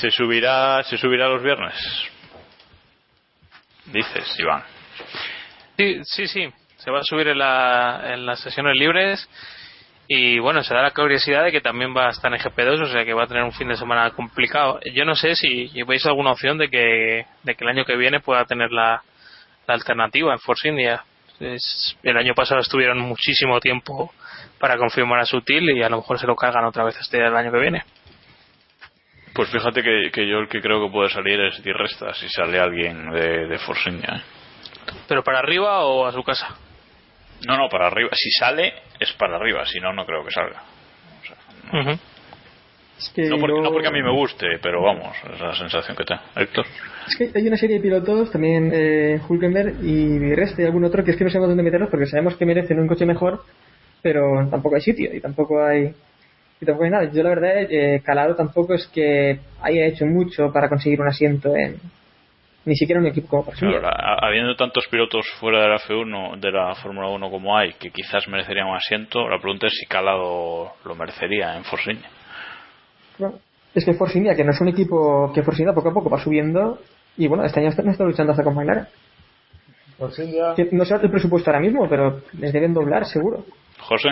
Se subirá, se subirá los viernes. Dices, Iván. Sí, sí, sí. Se va a subir en, la, en las sesiones libres. Y bueno, se da la curiosidad de que también va a estar en GP2, o sea que va a tener un fin de semana complicado. Yo no sé si veis alguna opción de que, de que el año que viene pueda tener la, la alternativa en Force India. Es- el año pasado estuvieron muchísimo tiempo para confirmar a Sutil y a lo mejor se lo cargan otra vez este el año que viene. Pues fíjate que, que yo el que creo que puede salir es Di Resta si sale alguien de, de Force India, ¿eh? ¿Pero para arriba o a su casa? No, no, para arriba. Si sale, es para arriba. Si no, no creo que salga. Ujú. Es que, No porque, yo- no porque a mí me guste, pero vamos, es la sensación que tengo. Héctor. es que hay una serie de pilotos, también eh, Hulkenberg y Reste y algún otro, que es que no sabemos dónde meterlos porque sabemos que merecen un coche mejor, pero tampoco hay sitio y tampoco hay y tampoco hay nada. Yo la verdad, eh, Calado tampoco es que haya hecho mucho para conseguir un asiento en ni siquiera un equipo como. Claro, a- habiendo tantos pilotos fuera de la F1, de la Fórmula 1 como hay, que quizás merecerían un asiento, la pregunta es si Calado lo merecería en Force India. Bueno, es que Force India, que no es un equipo que Force India poco a poco va subiendo y bueno, este año está- no está luchando hasta con McLaren. Force India, Que no sé el presupuesto ahora mismo, pero les deben doblar seguro. José.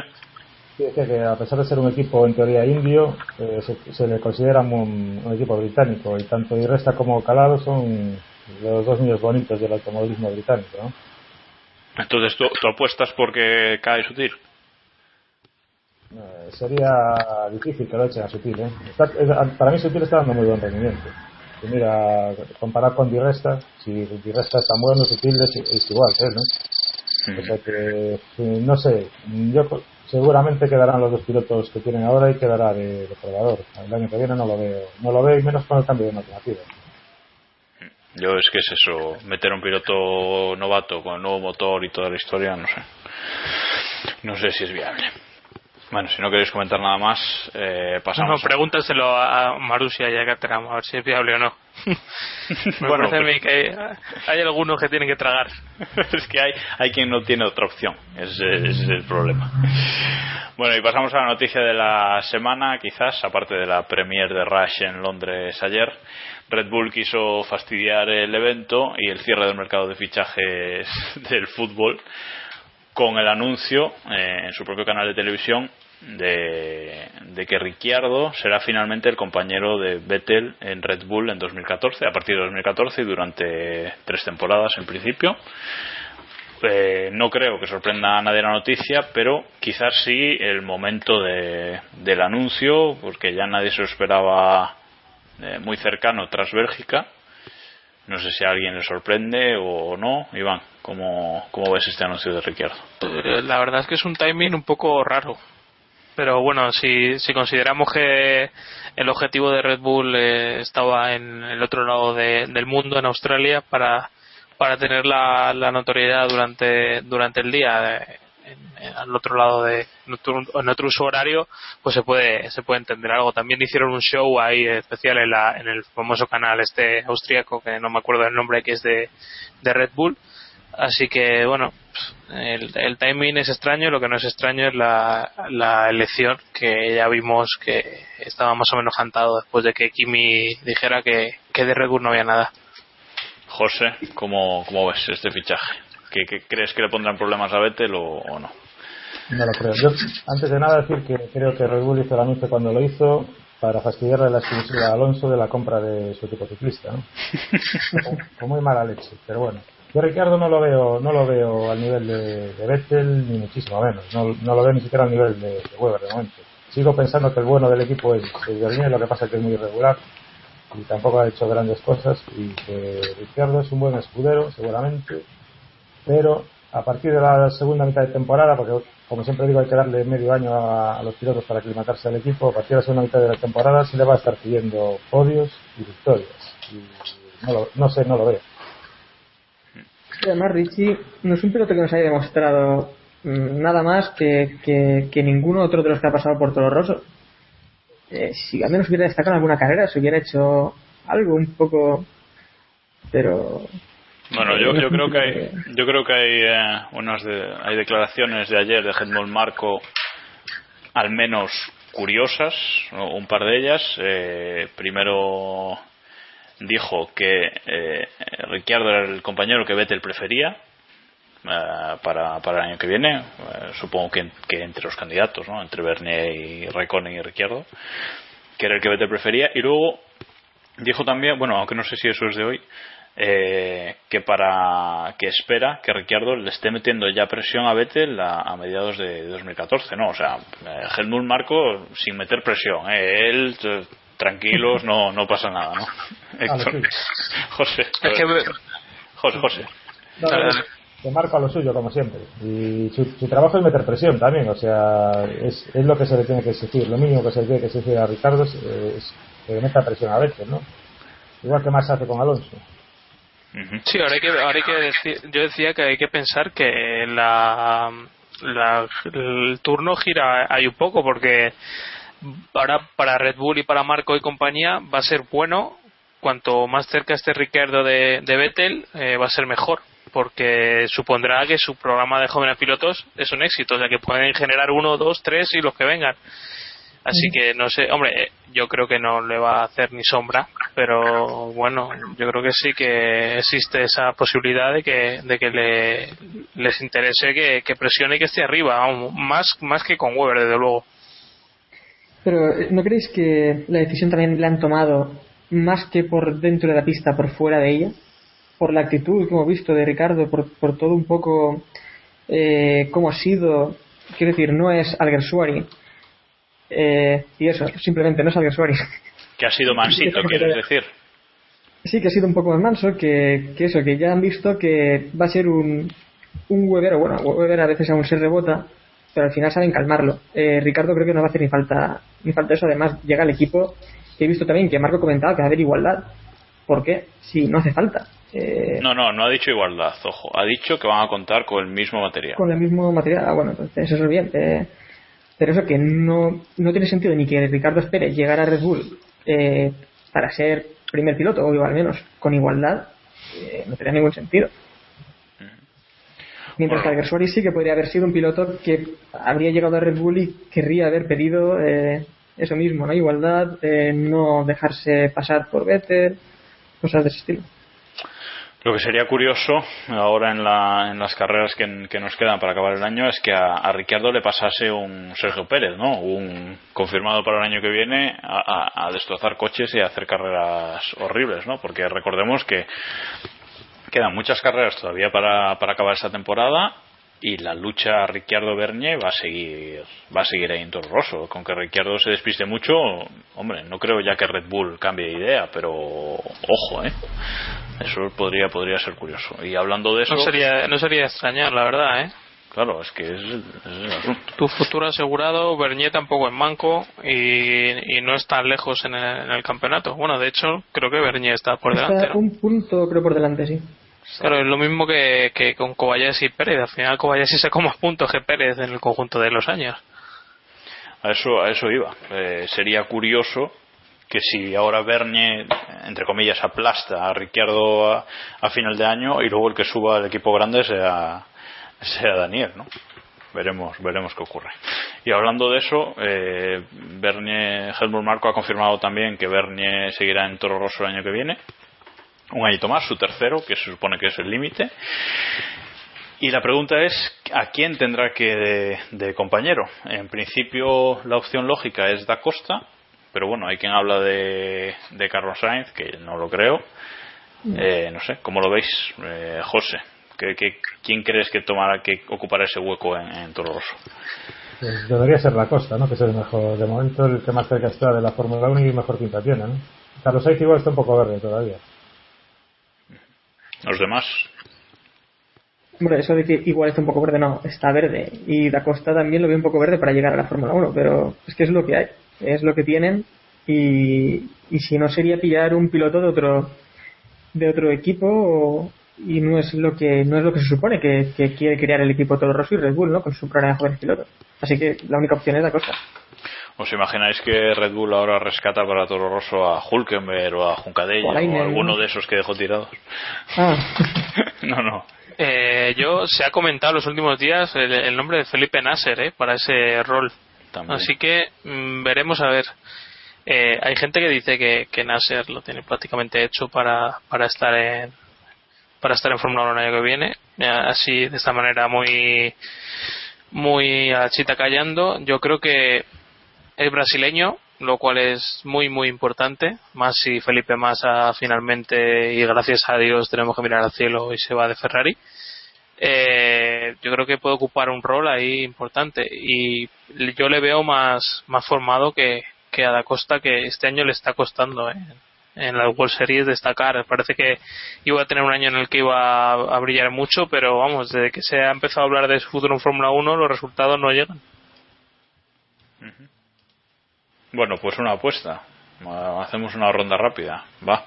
sí, que a pesar de ser un equipo en teoría indio, eh, se, se le considera un, un equipo británico y tanto Di Resta como Calado son los dos niños bonitos del automovilismo británico, ¿no? Entonces, ¿tú, tú apuestas porque cae su tiro? Eh, sería difícil que lo echen a Sutil, ¿eh? Está- es- para mí Sutil está dando muy buen rendimiento. Y mira, comparar con Di Resta, si Di Resta es tan bueno, Sutil es, es igual que él, ¿no? O sea que, no sé, yo seguramente quedarán los dos pilotos que tienen ahora y quedará de, de probador. El año que viene no lo veo, no lo veo y menos con el cambio de normativa. Yo es que es eso, meter un piloto novato con nuevo motor y toda la historia, no sé. No sé si es viable. Bueno, si no queréis comentar nada más, eh, No, pasamos. a- pregúntaselo a a Marussia y a Caterham, a ver si es viable o no. Me Bueno, parece a pues- mí que hay, hay algunos que tienen que tragar. es que hay, hay quien no tiene otra opción. Ese, ese es el problema. Bueno, y pasamos a la noticia de la semana, quizás, aparte de la premier de Rush en Londres ayer. Red Bull quiso fastidiar el evento y el cierre del mercado de fichajes del fútbol con el anuncio eh, en su propio canal de televisión de, que Ricciardo será finalmente el compañero de Vettel en Red Bull en 2014, a partir de 2014 y durante tres temporadas en principio. Eh, no creo que sorprenda a nadie la noticia, pero quizás sí el momento de- del anuncio, porque ya nadie se lo esperaba eh, muy cercano tras Bélgica. No sé si a alguien le sorprende o no. Iván, ¿cómo, cómo ves este anuncio de Ricciardo? Eh, La verdad es que es un timing un poco raro. Pero bueno, si, si consideramos que el objetivo de Red Bull eh, estaba en el otro lado de- del mundo, en Australia, para para tener la, la notoriedad durante durante el día eh, en- al otro lado de en otro, en uso horario pues se puede se puede entender algo. También hicieron un show ahí especial en la en el famoso canal este austríaco que no me acuerdo del nombre que es de de Red Bull. Así que bueno el, el timing es extraño lo que no es extraño es la, la elección que ya vimos que estaba más o menos cantado después de que Kimi dijera que, que de Red Bull no había nada. José, ¿cómo, cómo ves este fichaje? ¿Qué, qué crees que le pondrán problemas a Vettel o, o no? No lo creo. Yo, antes de nada, decir que creo que Red Bull hizo el anuncio cuando lo hizo para fastidiarle la exclusiva a Alonso de la compra de su equipo ciclista, ¿no? con, muy mala leche, pero bueno. Yo Ricardo no lo veo, no lo veo al nivel de, de Vettel ni muchísimo menos. No, no lo veo ni siquiera al nivel de, de Weber de momento. Sigo pensando que el bueno del equipo es, es Bernier, lo que pasa es que es muy irregular y tampoco ha hecho grandes cosas y que Ricardo es un buen escudero seguramente pero a partir de la segunda mitad de temporada, porque como siempre digo hay que darle medio año a, los pilotos para aclimatarse al equipo, a partir de la segunda mitad de la temporada se le va a estar pidiendo podios y victorias. Y no, lo- no sé, no lo veo. Además, Richie no es un piloto que nos haya demostrado mm, nada más que, que, ninguno otro de los que ha pasado por Toro Rosso. Eh, si al menos hubiera destacado alguna carrera, si hubiera hecho algo un poco. Pero. Bueno, yo, yo creo que hay, yo creo que hay eh, unas de- hay declaraciones de ayer de Helmut Marco al menos curiosas, un par de ellas. Eh, primero dijo que eh, Ricciardo era el compañero que Vettel prefería eh, para, para el año que viene. Eh, supongo que, que entre los candidatos, ¿no? entre Bernier y Raikkonen y Ricciardo, que era el que Vettel prefería. Y luego dijo también, bueno, aunque no sé si eso es de hoy, eh, que para que espera que Ricciardo le esté metiendo ya presión a Vettel a, a mediados de 2014, ¿no? O sea, eh, Helmut Marco sin meter presión, ¿eh? él tranquilos, no no pasa nada, ¿no? Héctor. José, Es que- José, José. No, no, que marca lo suyo, como siempre. Y su, su trabajo es meter presión también, o sea, es, es lo que se le tiene que exigir. Lo mínimo que se le tiene que exigir a Ricardo es, es que le meta presión a veces, ¿no? Igual que más hace con Alonso. Sí, ahora hay que, ahora hay que decir, yo decía que hay que pensar que la, la- el turno gira ahí un poco porque ahora para Red Bull y para Marco y compañía va a ser bueno cuanto más cerca esté Ricardo de, de Vettel eh, va a ser mejor porque supondrá que su programa de jóvenes pilotos es un éxito, o sea que pueden generar uno, dos, tres y los que vengan. Así que no sé, hombre, eh, yo creo que no le va a hacer ni sombra, pero bueno, yo creo que sí que existe esa posibilidad de que, de que le, les interese que, que presione y que esté arriba, vamos, más, más que con Weber, desde luego. Pero, eh, ¿no creéis que la decisión también la han tomado más que por dentro de la pista, por fuera de ella? Por la actitud que hemos visto de Ricardo, por, por todo un poco eh, cómo ha sido. Quiero decir, no es Alguersuari. Eh, y eso, simplemente no es Alguersuari. Que ha sido mansito, quieres decir. Sí, que ha sido un poco más manso, que, que eso, que ya han visto que va a ser un, un Weber, bueno, Weber a veces aún se rebota, pero al final saben calmarlo. Eh, Ricardo creo que no va a hacer ni falta, ni falta eso, además llega al equipo, he visto también que Marco comentaba que va a haber igualdad. ¿Por qué? Si no hace falta. Eh, No, no, no ha dicho igualdad, ojo. Ha dicho que van a contar con el mismo material. con el mismo material. Ah, bueno, entonces eso es bien. eh, pero eso que no, no tiene sentido ni que Ricardo espere llegar a Red Bull eh, para ser primer piloto, o al menos con igualdad, eh, no tiene ningún sentido. Mientras que Alguersuari sí que podría haber sido un piloto que habría llegado a Red Bull y querría haber pedido eh, eso mismo, ¿no? Igualdad, eh, no dejarse pasar por Vettel, cosas de ese estilo. Lo que sería curioso ahora en, la- en las carreras que, nos quedan para acabar el año es que a, a Ricciardo le pasase un Sergio Pérez, ¿no? Un confirmado para el año que viene a, a- a destrozar coches y a hacer carreras horribles, ¿no? Porque recordemos que quedan muchas carreras todavía para, para acabar esta temporada y la lucha Ricciardo-Bernier va a seguir va a seguir ahí en Toro Rosso. Con que Ricciardo se despiste mucho, hombre, no creo ya que Red Bull cambie de idea, pero ojo, ¿eh? Eso podría podría ser curioso. Y hablando de eso, No sería, no sería extrañar, la verdad, ¿eh? claro, es que es, es el asunto. Tu futuro asegurado, Bernier tampoco es manco y, y no es tan lejos en el, en el campeonato. Bueno, de hecho, creo que Bernier está por delante, Está ¿no? un punto, creo, por delante, sí. Claro, es lo mismo que, que con Kobayashi y Pérez. Al final Kobayashi sacó más puntos que Pérez en el conjunto de los años. A eso, a eso iba. Eh, sería curioso que si ahora Bernie, entre comillas, aplasta a Ricciardo a, final de año y luego el que suba al equipo grande sea, sea Daniel, ¿no? Veremos, veremos qué ocurre. Y hablando de eso, eh, Bernie, Helmut Marco ha confirmado también que Bernie seguirá en Toro Rosso el año que viene. Un añito más, su tercero, que se supone que es el límite. Y la pregunta es, ¿a quién tendrá que de, compañero? En principio la opción lógica es Da Costa, pero bueno, hay quien habla de, de Carlos Sainz, que no lo creo. Eh, no sé, ¿cómo lo veis, eh, José? ¿Qué, qué, quién crees que tomará, que ocupará ese hueco en, Toro Rosso? Pues debería ser Da Costa, ¿no? Que es el mejor, de momento el que más cerca de la Fórmula 1 y mejor pinta tiene, ¿no? Carlos Sainz igual está un poco verde todavía. ¿Los demás? Hombre, eso de que igual está un poco verde, no, está verde. Y Da Costa también lo ve un poco verde para llegar a la Fórmula 1, pero es que es lo que hay, es lo que tienen. Y, y si no sería pillar un piloto de otro de otro equipo y no es lo que no es lo que se supone que, que quiere crear el equipo Toro Rosso y Red Bull, ¿no? Con su programa de jóvenes pilotos. Así que la única opción es Da Costa. ¿Os imagináis que Red Bull ahora rescata para Toro Rosso a Hulkenberg o a Juncadella o, a alguno de esos que dejó tirados? Ah. no, no. Eh, yo se ha comentado los últimos días el, el nombre de Felipe Nasser ¿eh? para ese rol. También. Así que mmm, veremos a ver. Eh, hay gente que dice que, que Nasser lo tiene prácticamente hecho para, para estar en para estar en Fórmula 1 el año que viene. Así, de esta manera muy muy a chita callando. Yo creo que es brasileño, lo cual es muy muy importante. Más si Felipe Massa finalmente y gracias a Dios tenemos que mirar al cielo y se va de Ferrari. Eh, yo creo que puede ocupar un rol ahí importante y yo le veo más más formado que, que a Da Costa que este año le está costando ¿eh? en la World Series destacar. Parece que iba a tener un año en el que iba a, brillar mucho, pero vamos, desde que se ha empezado a hablar de su futuro en Fórmula 1, los resultados no llegan. Bueno, pues una apuesta. Hacemos una ronda rápida. Va.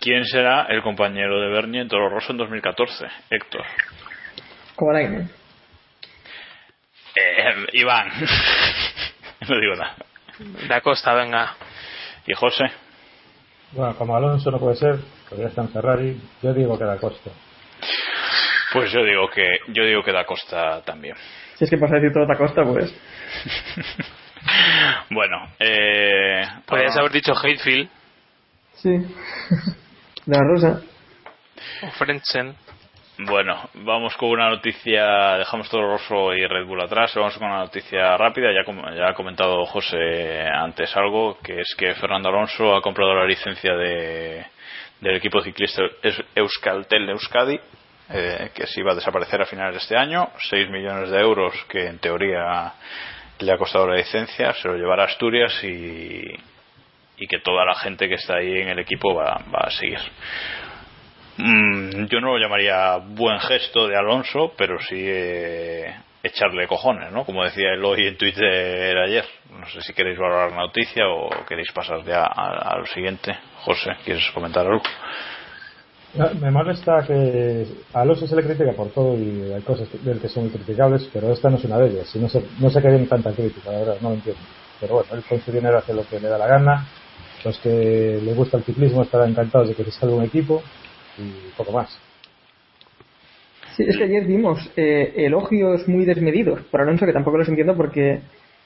¿Quién será el compañero de Bernie en Toro Rosso en 2014? Héctor. Kovalainen. Eh, Iván. no digo nada. Da Costa, venga. ¿Y José? Bueno, como Alonso no puede ser, porque ya está en Ferrari, yo digo que Da Costa. Pues yo digo que yo digo que Da Costa también. Si es que pasa a decir todo Da Costa, pues. bueno, eh, podrías haber dicho Hatefield. Sí. La Rosa. O Frentzen. Bueno, vamos con una noticia, dejamos todo Rosso y Red Bull atrás, vamos con una noticia rápida, ya, ya ha comentado José antes algo, que es que Fernando Alonso ha comprado la licencia de, del equipo ciclista Euskaltel Euskadi, eh, que se iba a desaparecer a finales de este año, 6 millones de euros que en teoría le ha costado la licencia, se lo llevará a Asturias y, y que toda la gente que está ahí en el equipo va, va a seguir yo no lo llamaría buen gesto de Alonso, pero sí eh, echarle cojones, ¿no? Como decía él hoy en Twitter ayer. No sé si queréis valorar la noticia o queréis pasar ya al siguiente. José, ¿quieres comentar algo? Me molesta que a Alonso se le critica por todo y hay cosas del que son muy criticables, pero esta no es una de ellas. Y no sé, no sé qué viene tanta crítica, la verdad, no lo entiendo. Pero bueno, él con su dinero hace lo que le da la gana. Los que le gusta el ciclismo estarán encantados de que se salga un equipo y poco más. Sí, es que ayer vimos eh, elogios muy desmedidos por Alonso, que tampoco los entiendo porque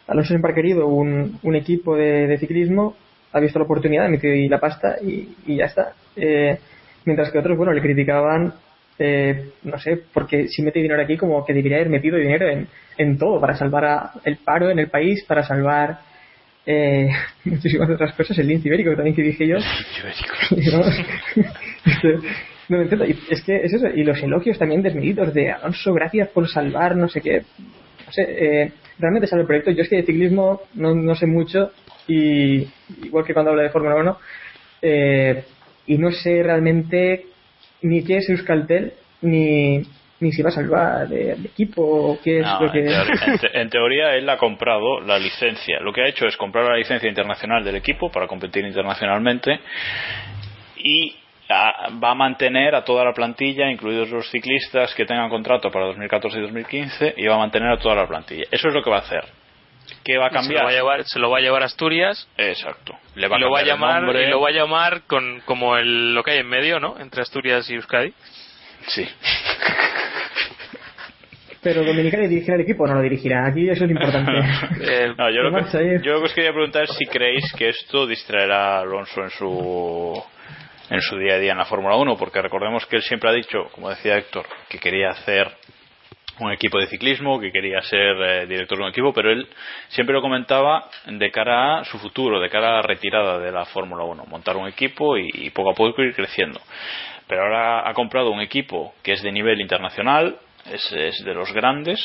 Alonso siempre ha querido un, un equipo de, ciclismo, ha visto la oportunidad, ha metido ahí la pasta y, y ya está. Eh, mientras que otros, bueno, le criticaban, eh, no sé, porque si mete dinero aquí, como que debería haber metido dinero en, en todo, para salvar a, el paro en el país, para salvar eh, muchísimas otras cosas, el lince ibérico también que dije yo. no me entiendo. Y es que es eso, y los elogios también desmedidos de Alonso, gracias por salvar, no sé qué. No sé, eh, realmente sale el proyecto. Yo es que de ciclismo no, no sé mucho, y igual que cuando hablo de Fórmula 1, eh, y no sé realmente ni qué es Euskaltel, ni, ni si va a salvar de equipo o qué es no, lo que en, teoría, en, te, en, teoría él ha comprado la licencia lo que ha hecho es comprar la licencia internacional del equipo para competir internacionalmente y va a mantener a toda la plantilla, incluidos los ciclistas que tengan contrato para 2014 y 2015, y va a mantener a toda la plantilla. Eso es lo que va a hacer. ¿Qué va a cambiar? Se lo va a llevar, se lo va a, llevar Asturias. Exacto. Le va y, a lo va a llamar, y lo va a llamar con, como el, lo que hay en medio, ¿no? Entre Asturias y Euskadi. Sí. Pero Dominicali dirigirá el equipo o no lo dirigirá. Aquí eso es importante. Eh, yo, lo que, yo lo que os quería preguntar es si creéis que esto distraerá a Alonso en su en su día a día en la Fórmula 1, porque recordemos que él siempre ha dicho, como decía Héctor, que quería hacer un equipo de ciclismo, que quería ser eh, director de un equipo, pero él siempre lo comentaba de cara a su futuro, de cara a la retirada de la Fórmula 1, montar un equipo y, poco a poco ir creciendo. Pero ahora ha comprado un equipo que es de nivel internacional, es, es de los grandes,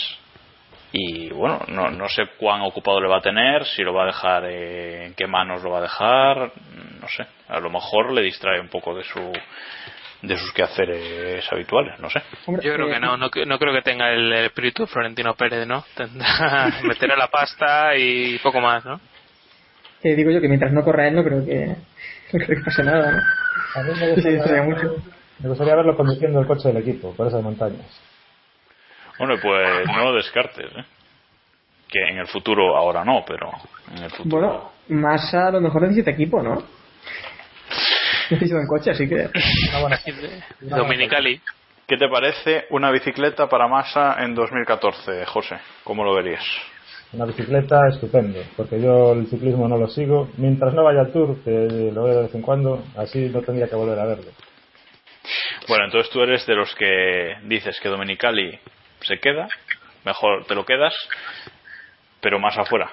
y bueno, no, no sé cuán ocupado le va a tener, si lo va a dejar, eh, en qué manos lo va a dejar, no sé, a lo mejor le distrae un poco de su de sus quehaceres habituales, no sé. Yo creo que no, no, creo que tenga el espíritu de Florentino Pérez, ¿no? Tendrá meter a la pasta y poco más, ¿no? Eh, digo yo que mientras no corra él no creo que, no creo que pase nada, ¿no? A mí me gustaría, mucho. me gustaría verlo conduciendo el coche del equipo por esas montañas. Bueno, pues no lo descartes, ¿eh? Que en el futuro, ahora no, pero en el futuro. Bueno, Massa a lo mejor necesita equipo, ¿no? Coche, así que. Dominicali. ¿Qué te parece una bicicleta para Massa en 2014, José? ¿Cómo lo verías? Una bicicleta estupendo, porque yo el ciclismo no lo sigo. Mientras no vaya al Tour, que lo veo de vez en cuando, así no tendría que volver a verlo. Bueno, entonces tú eres de los que dices que Dominicali se queda, mejor te lo quedas, pero más afuera.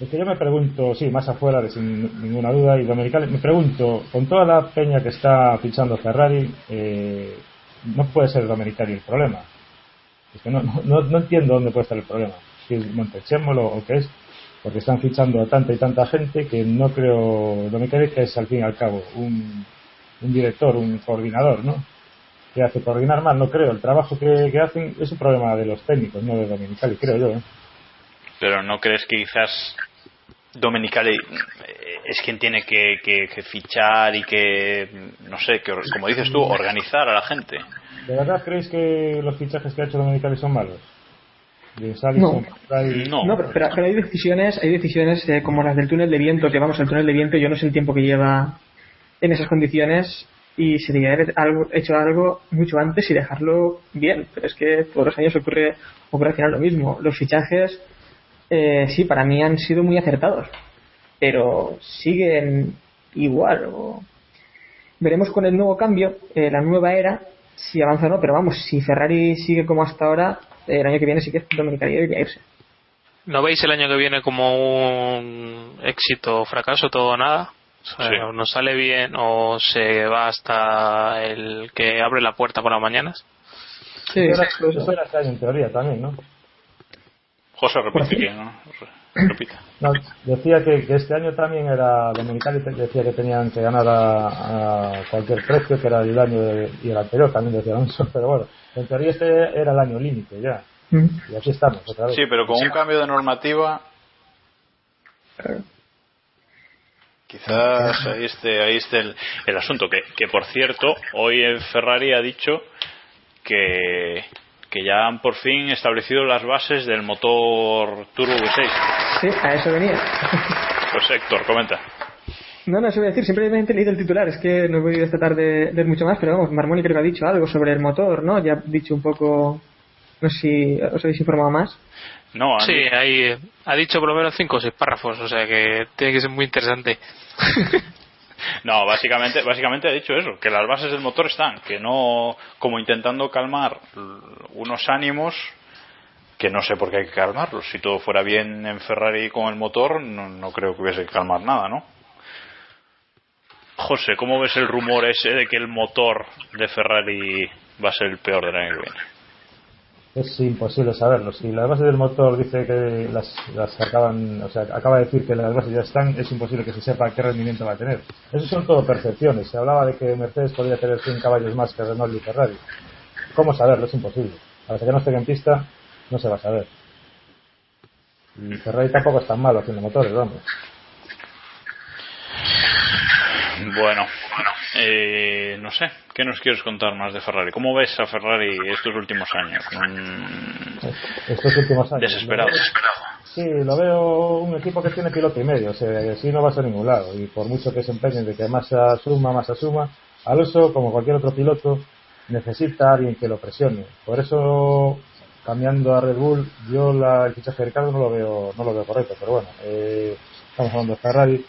Es que yo me pregunto, sí, más afuera, de sin ninguna duda, y Dominicali, me pregunto, con toda la peña que está fichando Ferrari, eh, no puede ser Dominicali el problema. Es que no, no, no entiendo dónde puede estar el problema. Si es Montechémolo o qué es, porque están fichando a tanta y tanta gente que no creo, Dominicali que es al fin y al cabo un, un director, un coordinador, ¿no? que hace coordinar mal, no creo. El trabajo que, hacen es un problema de los técnicos, no de Dominicali, creo yo. ¿eh? Pero ¿no crees que quizás Dominicali eh, es quien tiene que, fichar y que, no sé, que, como dices tú, organizar a la gente? ¿De verdad creéis que los fichajes que ha hecho Dominicali son malos? No. no, pero, hay decisiones, hay decisiones eh, como las del túnel de viento, que vamos, el túnel de viento yo no sé el tiempo que lleva en esas condiciones y se debería haber algo, hecho algo mucho antes y dejarlo bien. Pero es que todos los años ocurre, ocurre al final lo mismo. Los fichajes, eh, sí, para mí han sido muy acertados, pero siguen igual. Veremos con el nuevo cambio, eh, la nueva era, si avanza o no, pero vamos, si Ferrari sigue como hasta ahora, el año que viene sí que Dominicaría debería irse. ¿No veis el año que viene como un éxito, fracaso, todo o nada? O no sale bien o se va hasta el que abre la puerta por las mañanas. Sí, eso era este año en teoría también, ¿no? José, repite ¿no? Repita. No, decía que, este año también era Dominicali decía que tenían que ganar a, cualquier precio que era el año y el anterior también decía Alonso pero bueno en teoría este era el año límite ya mm. y aquí estamos otra vez. sí pero con un cambio de normativa Quizás ahí esté, ahí esté el, asunto. Que, que, por cierto, hoy en Ferrari ha dicho que, que ya han por fin establecido las bases del motor Turbo V6. Sí, a eso venía. Pues Héctor, comenta. No, no, eso voy a decir, simplemente he leído el titular, es que no he podido esta tarde leer mucho más, pero vamos, Marmoni creo que ha dicho algo sobre el motor, ¿no? Ya ha dicho un poco, no sé si os habéis informado más. No, sí, ahí ha dicho por lo menos cinco o seis párrafos, o sea que tiene que ser muy interesante. no, básicamente, básicamente ha dicho eso, que las bases del motor están, que no, como intentando calmar unos ánimos que no sé por qué hay que calmarlos. Si todo fuera bien en Ferrari con el motor, no, no creo que hubiese que calmar nada, ¿no? José, ¿cómo ves el rumor ese de que el motor de Ferrari va a ser el peor del año que viene? Es imposible saberlo. Si la base del motor dice que las, las acaban, o sea, acaba de decir que las bases ya están, es imposible que se sepa qué rendimiento va a tener. Eso son todo percepciones. Se hablaba de que Mercedes podría tener 100 caballos más que Renault y Ferrari. ¿Cómo saberlo? Es imposible. Hasta que no esté en pista, no se va a saber. Y Ferrari tampoco es tan malo haciendo motores, vamos. Bueno, Eh, no sé, ¿qué nos quieres contar más de Ferrari? ¿Cómo ves a Ferrari estos últimos años? estos últimos años. Desesperado. Sí, lo veo un equipo que tiene piloto y medio, o sea, así no va a ningún lado. Y por mucho que se empeñen de que más suma, más suma, Alonso, como cualquier otro piloto, necesita a alguien que lo presione. Por eso, cambiando a Red Bull, yo la, el fichaje de Ricardo no lo veo, no lo veo correcto, pero bueno, eh, estamos hablando de Ferrari.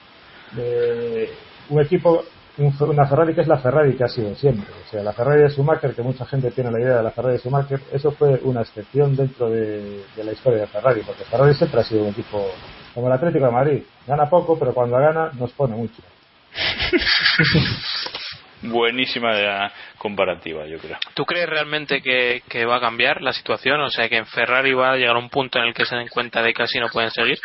Eh, un equipo una Ferrari que es la Ferrari que ha sido siempre. O sea, la Ferrari de Schumacher, que mucha gente tiene la idea de la Ferrari de Schumacher, eso fue una excepción dentro de, la historia de Ferrari, porque Ferrari siempre ha sido un equipo como el Atlético de Madrid. Gana poco, pero cuando gana nos pone mucho. Buenísima comparativa, yo creo. ¿Tú crees realmente que, que va a cambiar la situación? O sea, que en Ferrari va a llegar a un punto en el que se den cuenta de que así no pueden seguir.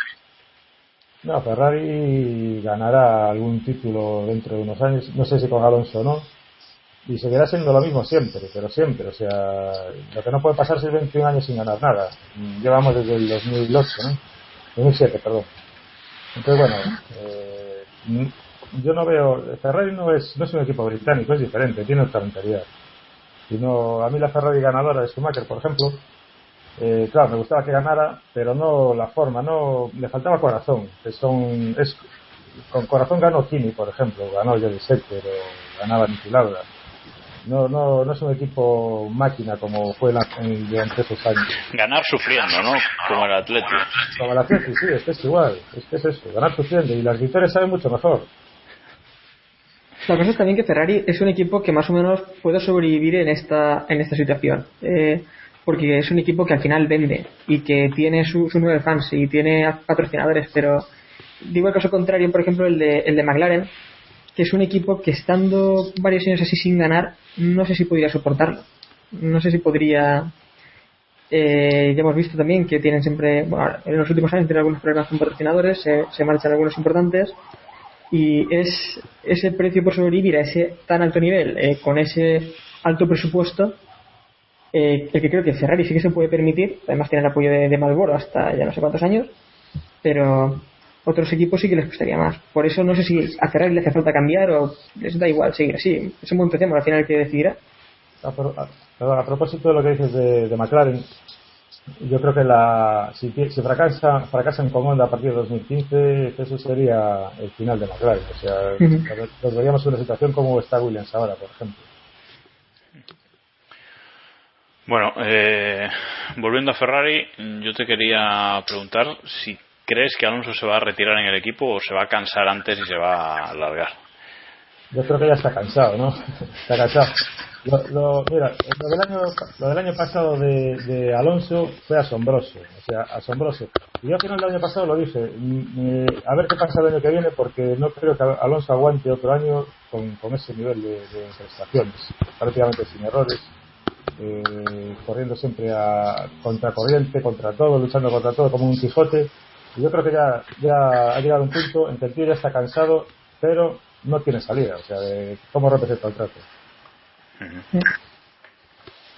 No, Ferrari ganará algún título dentro de unos años, no sé si con Alonso o no, y seguirá siendo lo mismo siempre, pero siempre, o sea, lo que no puede pasar es 21 años sin ganar nada. Llevamos desde el 2008, ¿no? 2007, perdón. Entonces, bueno, eh, yo no veo, Ferrari no es, no es un equipo británico, es diferente, tiene otra mentalidad. Y no, a mí la Ferrari ganadora de Schumacher, por ejemplo, eh, claro, me gustaba que ganara, pero no la forma, no le faltaba corazón. Que son, es, con corazón ganó Kimi, por ejemplo, ganó Jody pero ganaba Niki No, no, no es un equipo máquina como fue la, en, durante esos años. Ganar sufriendo, ¿no? Como el Atlético. Como el Atlético, sí, es que es igual. Es que es eso, ganar sufriendo. Y las victorias saben mucho mejor. La cosa es también que Ferrari es un equipo que más o menos puede sobrevivir en esta, en esta situación. Eh, porque es un equipo que al final vende y que tiene sus su nueve fans y tiene patrocinadores, pero digo el caso contrario, por ejemplo, el de, el de McLaren, que es un equipo que estando varios años así sin ganar, no sé si podría soportarlo. No sé si podría. Eh, ya hemos visto también que tienen siempre, bueno, en los últimos años tienen algunos problemas con patrocinadores, se, se marchan algunos importantes y es ese precio por sobrevivir a ese tan alto nivel, eh, con ese alto presupuesto, eh, el que creo que Ferrari sí que se puede permitir, además tiene el apoyo de, de Malboro hasta ya no sé cuántos años, pero otros equipos sí que les costaría más. Por eso no sé si a Ferrari le hace falta cambiar o les da igual seguir así. Es un buen tema, al final el que decidirá. A, propósito de lo que dices de, McLaren, yo creo que la, si, si fracasa, fracasan con Honda a partir de 2015, eso sería el final de McLaren. O sea, nos veríamos en una situación como está Williams ahora, por ejemplo. Bueno, eh, volviendo a Ferrari, yo te quería preguntar si crees que Alonso se va a retirar en el equipo o se va a cansar antes y se va a alargar. Yo creo que ya está cansado, ¿no? está cansado. Lo, mira, lo del año, lo del año pasado de, Alonso fue asombroso, o sea, asombroso. Y yo al final del año pasado lo dije, mm, eh, a ver qué pasa el año que viene, porque no creo que Alonso aguante otro año con, con ese nivel de, de prestaciones, prácticamente sin errores eh, corriendo siempre a contracorriente, contra todo, luchando contra todo como un Quijote. Y yo creo que ya, ya ha llegado un punto en que el tío está cansado, pero no tiene salida. O sea, de cómo rompe el contrato.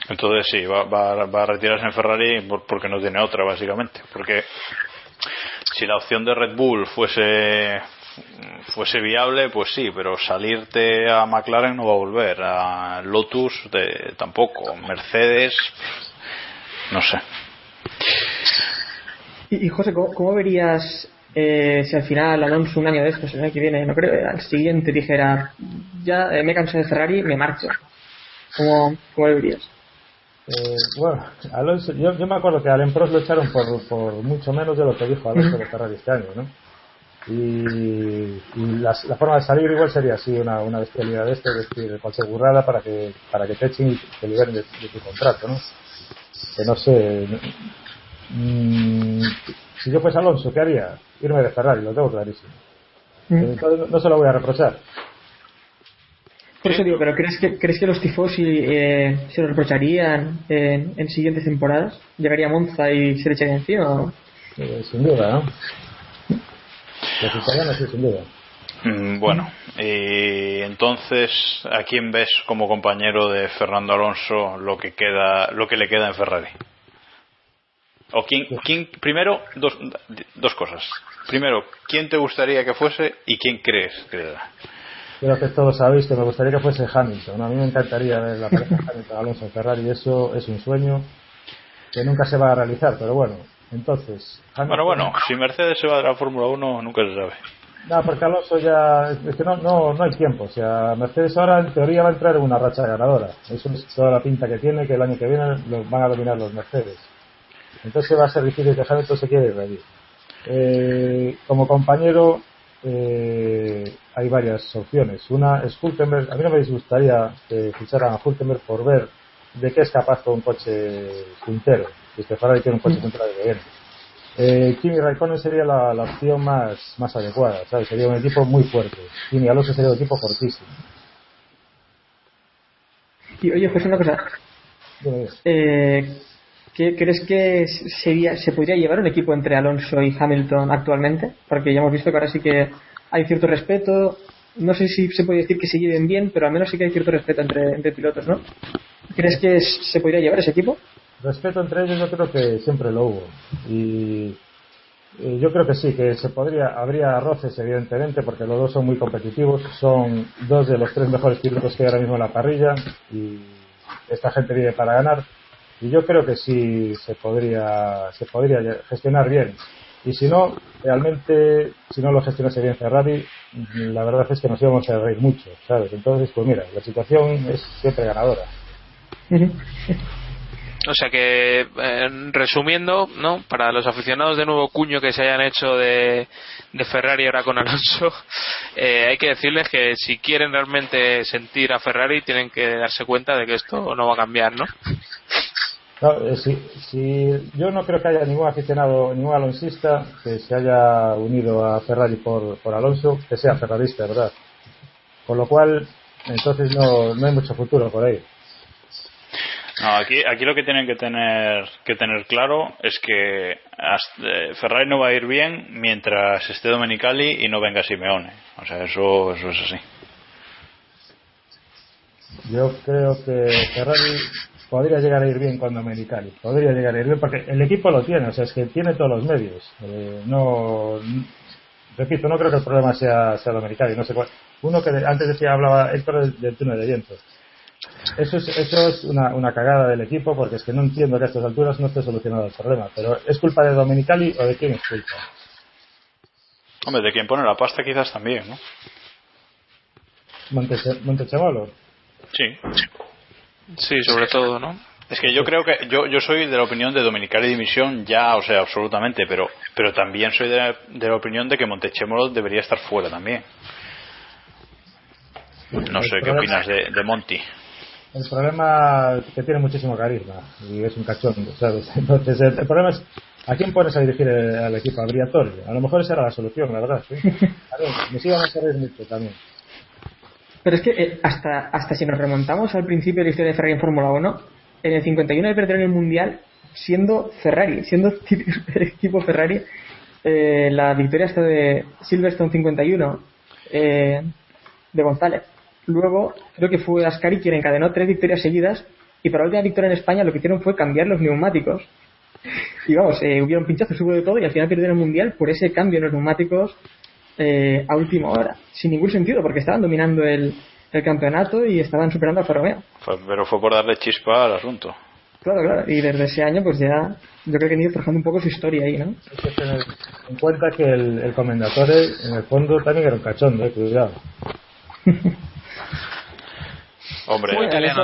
Entonces sí, va, va, va, a retirarse en Ferrari porque no tiene otra, básicamente. Porque si la opción de Red Bull fuese fuese viable, pues sí, pero salirte a McLaren no va a volver, a Lotus tampoco, Mercedes, no sé. Y, José, ¿cómo, verías eh, si al final Alonso un año de estos, el año que viene, no creo, al siguiente dijera, ya eh, me canso de Ferrari, me marcho? ¿Cómo, cómo lo verías? Eh, bueno, Alonso, yo, me acuerdo que a Alain Prost lo echaron por, por mucho menos de lo que dijo Alonso de Ferrari este año, ¿no? Y, la, forma de salir igual sería así una, una bestialidad de este, es decir, cualquier burrada para que, para que te echen y te liberen de, tu contrato, ¿no? Que no sé, mm, si yo fuese Alonso, ¿qué haría? Irme de Ferrari, lo tengo clarísimo. Mm. no, se lo voy a reprochar. Por eso digo, pero ¿crees que, ¿crees que los tifosi eh, se lo reprocharían en, en, siguientes temporadas? ¿Llegaría Monza y se le echaría encima? Eh, sin duda, ¿no? Mm, bueno, y entonces, ¿a quién ves como compañero de Fernando Alonso lo que queda, lo que le queda en Ferrari? O quién, quién primero, dos, dos cosas. Primero, ¿quién te gustaría que fuese y quién crees que le da? creo que todos sabéis que me gustaría que fuese Hamilton. A mí me encantaría ver la pareja Hamilton Alonso Ferrari. Eso es un sueño que nunca se va a realizar, pero bueno. Entonces. Bueno, bueno, si Mercedes se va de la Fórmula 1, nunca se sabe. No, porque Alonso ya. Es que no, no, no hay tiempo. O sea, Mercedes ahora en teoría va a entrar en una racha ganadora. Eso es toda la pinta que tiene, que el año que viene lo van a dominar los Mercedes. Entonces va a ser difícil que Hamilton se quiera ir eh, como compañero, eh, hay varias opciones. Una es Hulkenberg. A mí no me disgustaría que ficharan a Hulkenberg por ver de qué es capaz con un coche puntero. Este Ferrari tiene un coche puntero de bien. Eh, Kimi Raikkonen sería la, opción más, más adecuada, ¿sabes? Sería un equipo muy fuerte. Kimi Alonso sería un equipo fortísimo. Y oye, pues una cosa. Eh, ¿qué, ¿Crees que sería, se podría llevar un equipo entre Alonso y Hamilton actualmente? Porque ya hemos visto que ahora sí que hay cierto respeto. No sé si se puede decir que se lleven bien, pero al menos sí que hay cierto respeto entre, entre pilotos, ¿no? ¿Crees que se podría llevar ese equipo? Respeto entre ellos yo creo que siempre lo hubo. Y yo creo que sí, que se podría, habría roces evidentemente porque los dos son muy competitivos, son dos de los tres mejores pilotos que hay ahora mismo en la parrilla y esta gente vive para ganar y yo creo que sí se podría, se podría gestionar bien. Y si no, realmente, si no lo gestionase bien Ferrari, la verdad es que nos íbamos a reír mucho, ¿sabes? Entonces, pues mira, la situación es siempre ganadora. O sea que, eh, resumiendo, ¿no? Para los aficionados de nuevo cuño que se hayan hecho de, de Ferrari ahora con Alonso, eh, hay que decirles que si quieren realmente sentir a Ferrari tienen que darse cuenta de que esto no va a cambiar, ¿no? Eh, si, yo no creo que haya ningún aficionado, ningún alonsista que se haya unido a Ferrari por, por Alonso, que sea ferrarista, ¿verdad? Con lo cual, entonces no, no hay mucho futuro por ahí. No, aquí, aquí lo que tienen que tener, que tener claro es que eh, Ferrari no va a ir bien mientras esté Domenicali y no venga Simeone. O sea, eso, eso es así. Yo creo que Ferrari podría llegar a ir bien con Domenicali. Podría llegar a ir bien porque el equipo lo tiene, o sea, es que tiene todos los medios. Eh, no, repito, no creo que el problema sea, sea Domenicali. No sé cuál. Uno que antes decía, hablaba Héctor del, del túnel de viento eso es, eso es una, una, cagada del equipo porque es que no entiendo que a estas alturas no esté solucionado el problema. Pero ¿es culpa de Dominicali o de quién es culpa? Hombre, de quien pone la pasta quizás también, ¿no? Montechemolo. Sí. Sí, sobre todo, ¿no? Es que yo creo que yo, yo soy de la opinión de Dominicali Dimisión ya, o sea, absolutamente, pero pero también soy de la, de la opinión de que Montechemolo debería estar fuera también. No sé, ¿qué opinas de, de Monty? El problema es que tiene muchísimo carisma y es un cachondo, ¿sabes? Entonces, el, problema es ¿a quién pones a dirigir al equipo? A Briatore. A lo mejor esa era la solución, la verdad. ¿sí? A ver, nos iban a querer mucho también. Pero es que eh, hasta, hasta si nos remontamos al principio de la historia de Ferrari en Fórmula 1, en el 51 de perder el Mundial siendo Ferrari, siendo el equipo Ferrari, eh, la victoria está de Silverstone 51 eh, de González Luego, creo que fue Ascari quien encadenó tres victorias seguidas y para la última victoria en España lo que hicieron fue cambiar los neumáticos. Y vamos, eh, hubieron pinchazos, hubo de todo y al final perdieron el mundial por ese cambio en los neumáticos eh, a última hora. Sin ningún sentido, porque estaban dominando el, campeonato y estaban superando a Ferromeo. pero fue por darle chispa al asunto. Claro, claro. Y desde ese año, pues ya, yo creo que han ido trabajando un poco su historia ahí, ¿no? Hay que tener en cuenta que el, el comendatore, en el fondo, también era un cachondo, eh, cuidado. Hombre,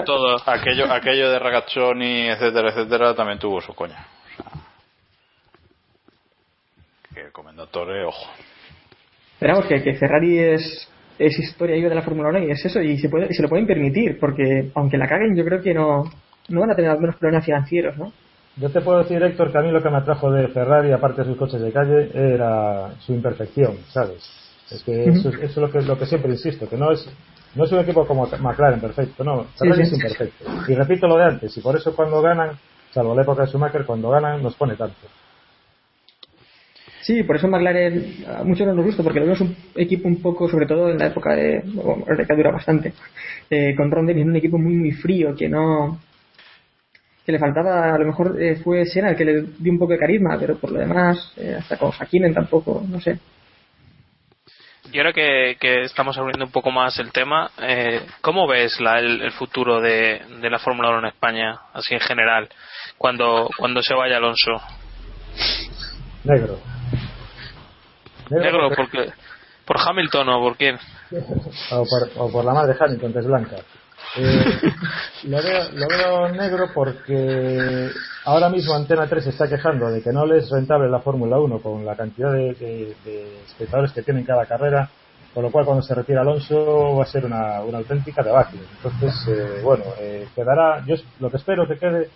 todo. Aquello, aquello de Ragazzoni, etcétera, etcétera, también tuvo su coña. que el comendatore, ojo. Esperamos que, que Ferrari es, es historia de la Fórmula 1 y es eso, y se, puede, se lo pueden permitir, porque aunque la caguen, yo creo que no, no van a tener menos problemas financieros, ¿no? Yo te puedo decir, Héctor, que a mí lo que me atrajo de Ferrari, aparte de sus coches de calle, era su imperfección, ¿sabes? Es que eso, eso es lo que, lo que siempre insisto, que no es no es un equipo como McLaren, perfecto, no. Ferrari es imperfecto. Y repito lo de antes, y por eso cuando ganan, salvo la época de Schumacher, cuando ganan nos pone tanto. Sí, por eso McLaren a muchos no nos gusta, porque lo vemos un equipo un poco, sobre todo en la época de. Bueno, que dura bastante. Eh, con Ron Dennis, un equipo muy, muy frío, que no. que le faltaba, a lo mejor eh, fue Senna el que le dio un poco de carisma, pero por lo demás, eh, hasta con Hakkinen tampoco, no sé. Y ahora que, que estamos abriendo un poco más el tema, eh, ¿cómo ves la, el, el futuro de, de la Fórmula 1 en España, así en general, cuando, cuando se vaya Alonso? Negro. Negro, porque, ¿por Hamilton o por quién? O por, o por la madre Hamilton, que es blanca. Eh, lo, veo, lo veo negro porque ahora mismo Antena 3 se está quejando de que no les es rentable la Fórmula 1 con la cantidad de, de- espectadores que tienen cada carrera, con lo cual cuando se retire Alonso va a ser una, una auténtica debacle. Entonces, eh, bueno, eh, quedará, yo lo que espero que quede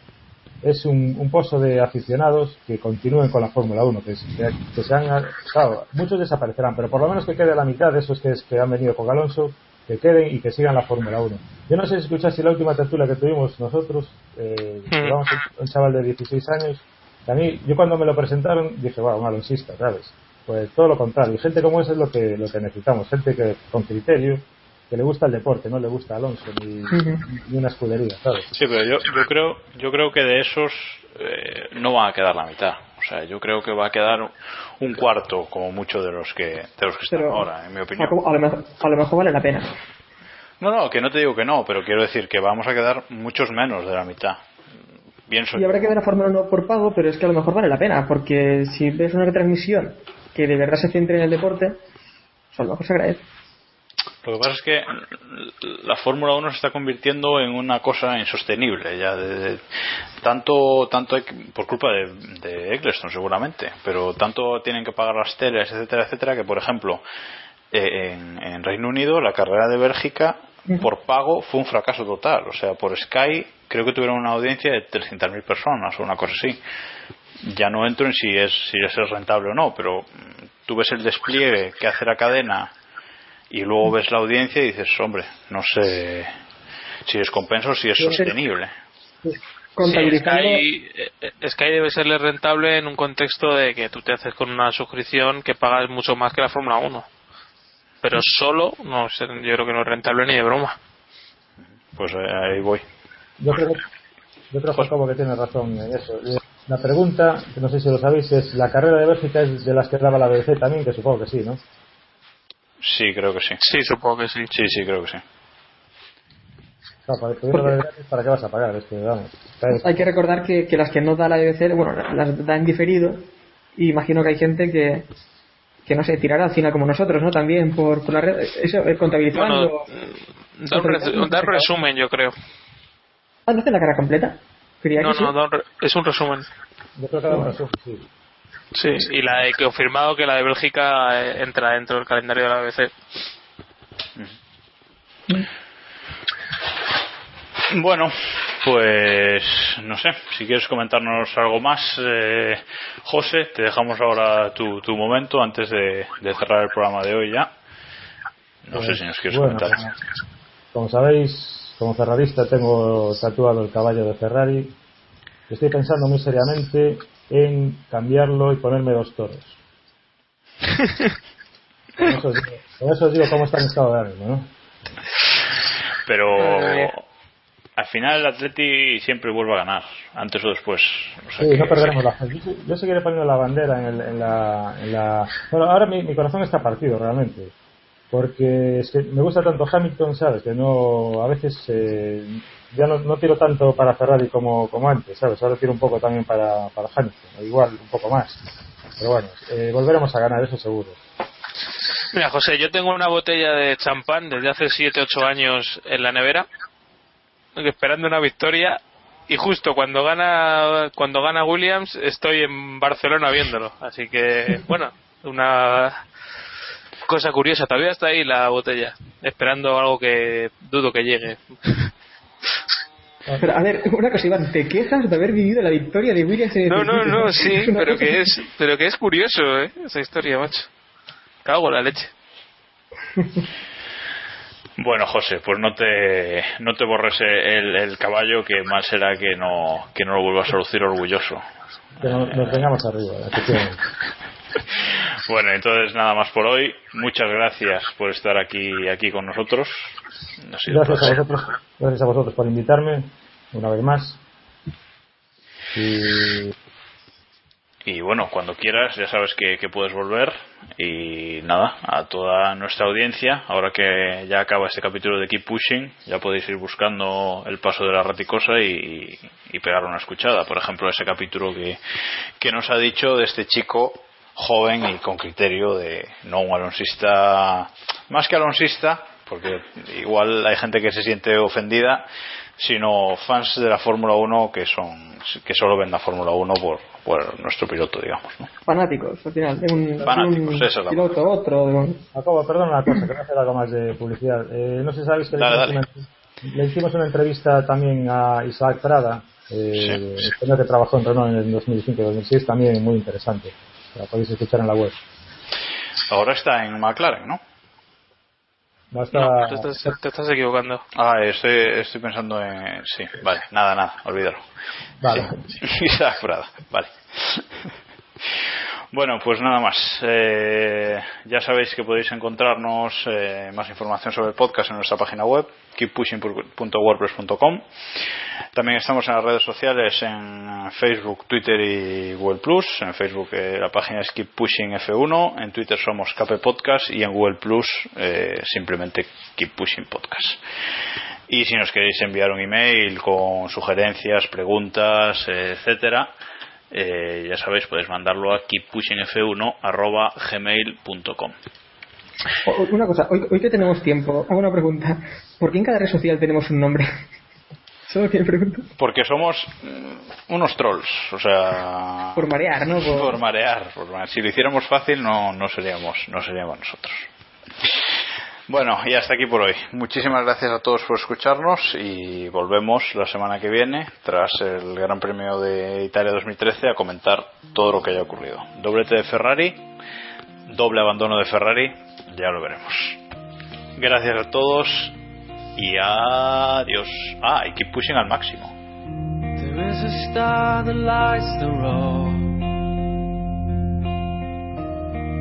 es un, un pozo de aficionados que continúen con la Fórmula 1, que, que, que sean, claro, muchos desaparecerán, pero por lo menos que quede la mitad de esos que, que han venido con Alonso, que queden y que sigan la Fórmula 1. Yo no sé si escuchaste la última tertulia que tuvimos nosotros, eh, llevamos un, chaval de 16 años, que a mí, yo cuando me lo presentaron dije, wow, un alonsista, ¿sabes? Pues todo lo contrario, y gente como ese es lo que, lo que necesitamos, gente que con criterio, que le gusta el deporte, no le gusta Alonso ni, ni una escudería, ¿sabes? Sí, pero yo, yo creo yo creo que de esos eh, no van a quedar la mitad. O sea, yo creo que va a quedar un cuarto como mucho de los que de los que están Pero ahora, en mi opinión. a, lo mejor, a lo mejor vale la pena. No, no, que no te digo que no, pero quiero decir que vamos a quedar muchos menos de la mitad. Pienso Y habrá que ver la Fórmula 1 por pago, pero es que a lo mejor vale la pena, porque si ves una retransmisión que de verdad se centre en el deporte, pues a lo mejor se agradece. Lo que pasa es que la Fórmula 1 se está convirtiendo en una cosa insostenible ya de, de- tanto tanto por culpa de, de Eccleston seguramente pero tanto tienen que pagar las teles etcétera etcétera que por ejemplo eh, en, en Reino Unido la carrera de Bélgica por pago fue un fracaso total. O sea por Sky creo que tuvieron una audiencia de 300.000 personas o una cosa así. Ya no entro en si es si es rentable o no pero tú ves el despliegue que hace la cadena y luego ves la audiencia y dices, hombre, no sé si es compenso o si es sostenible. Contabilizando, Sí, Sky, eh, Sky debe serle rentable en un contexto de que tú te haces con una suscripción que pagas mucho más que la Fórmula 1. Pero solo, no sé, yo creo que no es rentable ni de broma. Pues eh, ahí voy. Yo creo, yo creo Jacobo, que tiene razón en eso. Eh, La pregunta, que no sé si lo sabéis, es: ¿la carrera de Bélgica es de las que daba la BBC también? Que supongo que sí, ¿no? Sí, creo que sí. Sí, supongo que sí. Sí, sí, creo que sí. Para, ¿para qué vas a pagar? Es que, vamos. hay que recordar que, que las que no da la BBC, bueno, las dan diferido, y imagino que hay gente que, que no sé, tirará al final como nosotros, ¿no? También por, por la red, eso, eh, contabilizando. Bueno, Da un, res- da un resumen, yo creo. Ah, ¿no hace la cara completa? No, que sí. no, da un re- es un resumen. Yo creo que da un resumen, sí. Sí, y la he confirmado que la de Bélgica eh, entra dentro del calendario de la BBC. Bueno, pues no sé, si quieres comentarnos algo más, eh, José, te dejamos ahora tu, tu momento antes de, de cerrar el programa de hoy ya. No sé si nos quieres Bueno, comentar. como- Como sabéis, como ferrarista tengo tatuado el caballo de Ferrari. Estoy pensando muy seriamente en cambiarlo y ponerme dos toros. Con eso os digo, con eso os digo cómo está mi estado de ánimo, ¿no? Pero al final el Atleti siempre vuelve a ganar, antes o después. O sea Sí, que- no perderemos la fe. Yo, se- yo seguiré poniendo la bandera en, el- en la, en la- Bueno, ahora mi, mi corazón está partido realmente. Porque es que me gusta tanto Hamilton, ¿sabes? Que no. A veces eh, ya no, no tiro tanto para Ferrari como, como antes, ¿sabes? Ahora tiro un poco también para, para Hamilton. Igual, un poco más. Pero bueno, eh, volveremos a ganar, eso seguro. Mira, José, yo tengo una botella de champán desde hace 7-8 años en la nevera, esperando una victoria, y justo cuando gana cuando gana Williams estoy en Barcelona viéndolo. Así que, bueno, una cosa curiosa, todavía está ahí la botella, esperando algo que dudo que llegue. Pero, a ver, una cosa, Iván, ¿te quejas de haber vivido la victoria de Williams en el No, no, no, sí, pero que es, pero que es curioso, ¿eh? Esa historia, macho. Cago en la leche. Bueno, José, pues no te, no te borres el, el caballo, que mal será que no, que no lo vuelvas a lucir orgulloso. Que no- nos vengamos arriba, efectivamente. Bueno, entonces nada más por hoy. Muchas gracias por estar aquí, aquí con nosotros. Gracias a vosotros, gracias a vosotros por invitarme una vez más. Y Y bueno, cuando quieras, ya sabes que, que, puedes volver. Y nada, a toda nuestra audiencia, ahora que ya acaba este capítulo de Keep Pushing, ya podéis ir buscando el paso de la raticosa y, y pegar una escuchada. Por ejemplo, ese capítulo que, que nos ha dicho de este chico joven y con criterio de no un alonsista, más que alonsista, porque igual hay gente que se siente ofendida, sino fans de la Fórmula 1 que son que solo ven la Fórmula 1 por, por nuestro piloto, digamos. ¿no? Fanáticos, al final. De un, Fanáticos, de esa es un la piloto, otro. De un... Acabo, perdón una cosa, que hacer algo más de publicidad. Eh, no sé si sabéis que le, Dale, hicimos dale. Una, le hicimos una entrevista también a Isaac Prada, eh, Sí. el señor que trabajó en Renault en el 2005-2006, también muy interesante. La podéis escuchar en la web. Ahora está en McLaren, ¿no? No está... No, te estás, te estás equivocando. Ah, estoy, estoy pensando en... Sí, vale, nada, nada, olvídalo. Vale. Sí, Isaac Prada, vale. Bueno, pues nada más. Eh, ya sabéis que podéis encontrarnos eh, más información sobre el podcast en nuestra página web, keeppushing.wordpress.com. También estamos en las redes sociales en Facebook, Twitter y Google Plus. En Facebook eh, la página es Keep Pushing F1, en Twitter somos KP Podcast y en Google Plus eh, simplemente Keep Pushing Podcast. Y si nos queréis enviar un email con sugerencias, preguntas, eh, etcétera, eh, ya sabéis, podéis mandarlo a keeppushingf1.gmail.com. O- Una cosa, hoy, hoy que tenemos tiempo, hago una pregunta. ¿Por qué en cada red social tenemos un nombre? Porque somos mm, unos trolls, o sea... Por marear, ¿no? Por- Por marear, por marear. Si lo hiciéramos fácil no, no, seríamos, no seríamos nosotros. Bueno, y hasta aquí por hoy. Muchísimas gracias a todos por escucharnos y volvemos la semana que viene, tras el Gran Premio de Italia 2013, a comentar todo lo que haya ocurrido. Doblete de Ferrari, doble abandono de Ferrari, ya lo veremos. Gracias a todos y adiós. Ah, y keep pushing al máximo.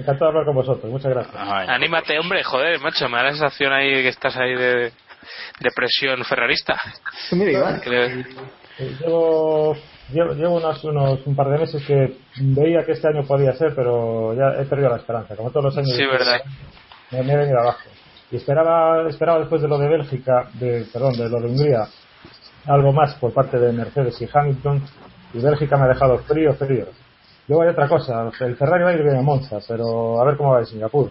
Encantado de hablar con vosotros. Muchas gracias. Anímate, hombre, joder, macho, me da la sensación ahí que estás ahí de, de presión ferrarista. Que le- Eh, Llevo, llevo, llevo unos, unos, un par de meses que veía que este año podía ser, pero ya he perdido la esperanza. Como todos los años. Sí, verdad. Me, me he venido abajo. Y esperaba, esperaba después de lo de Bélgica, de, perdón, de lo de Hungría, algo más por parte de Mercedes y Hamilton. Y Bélgica me ha dejado frío, frío. Luego hay otra cosa. El Ferrari va a ir bien a Monza, pero a ver cómo va en Singapur.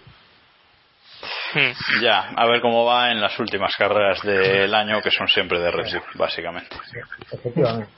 Ya, a ver cómo va en las últimas carreras del año, que son siempre de Red Bull, básicamente. Efectivamente.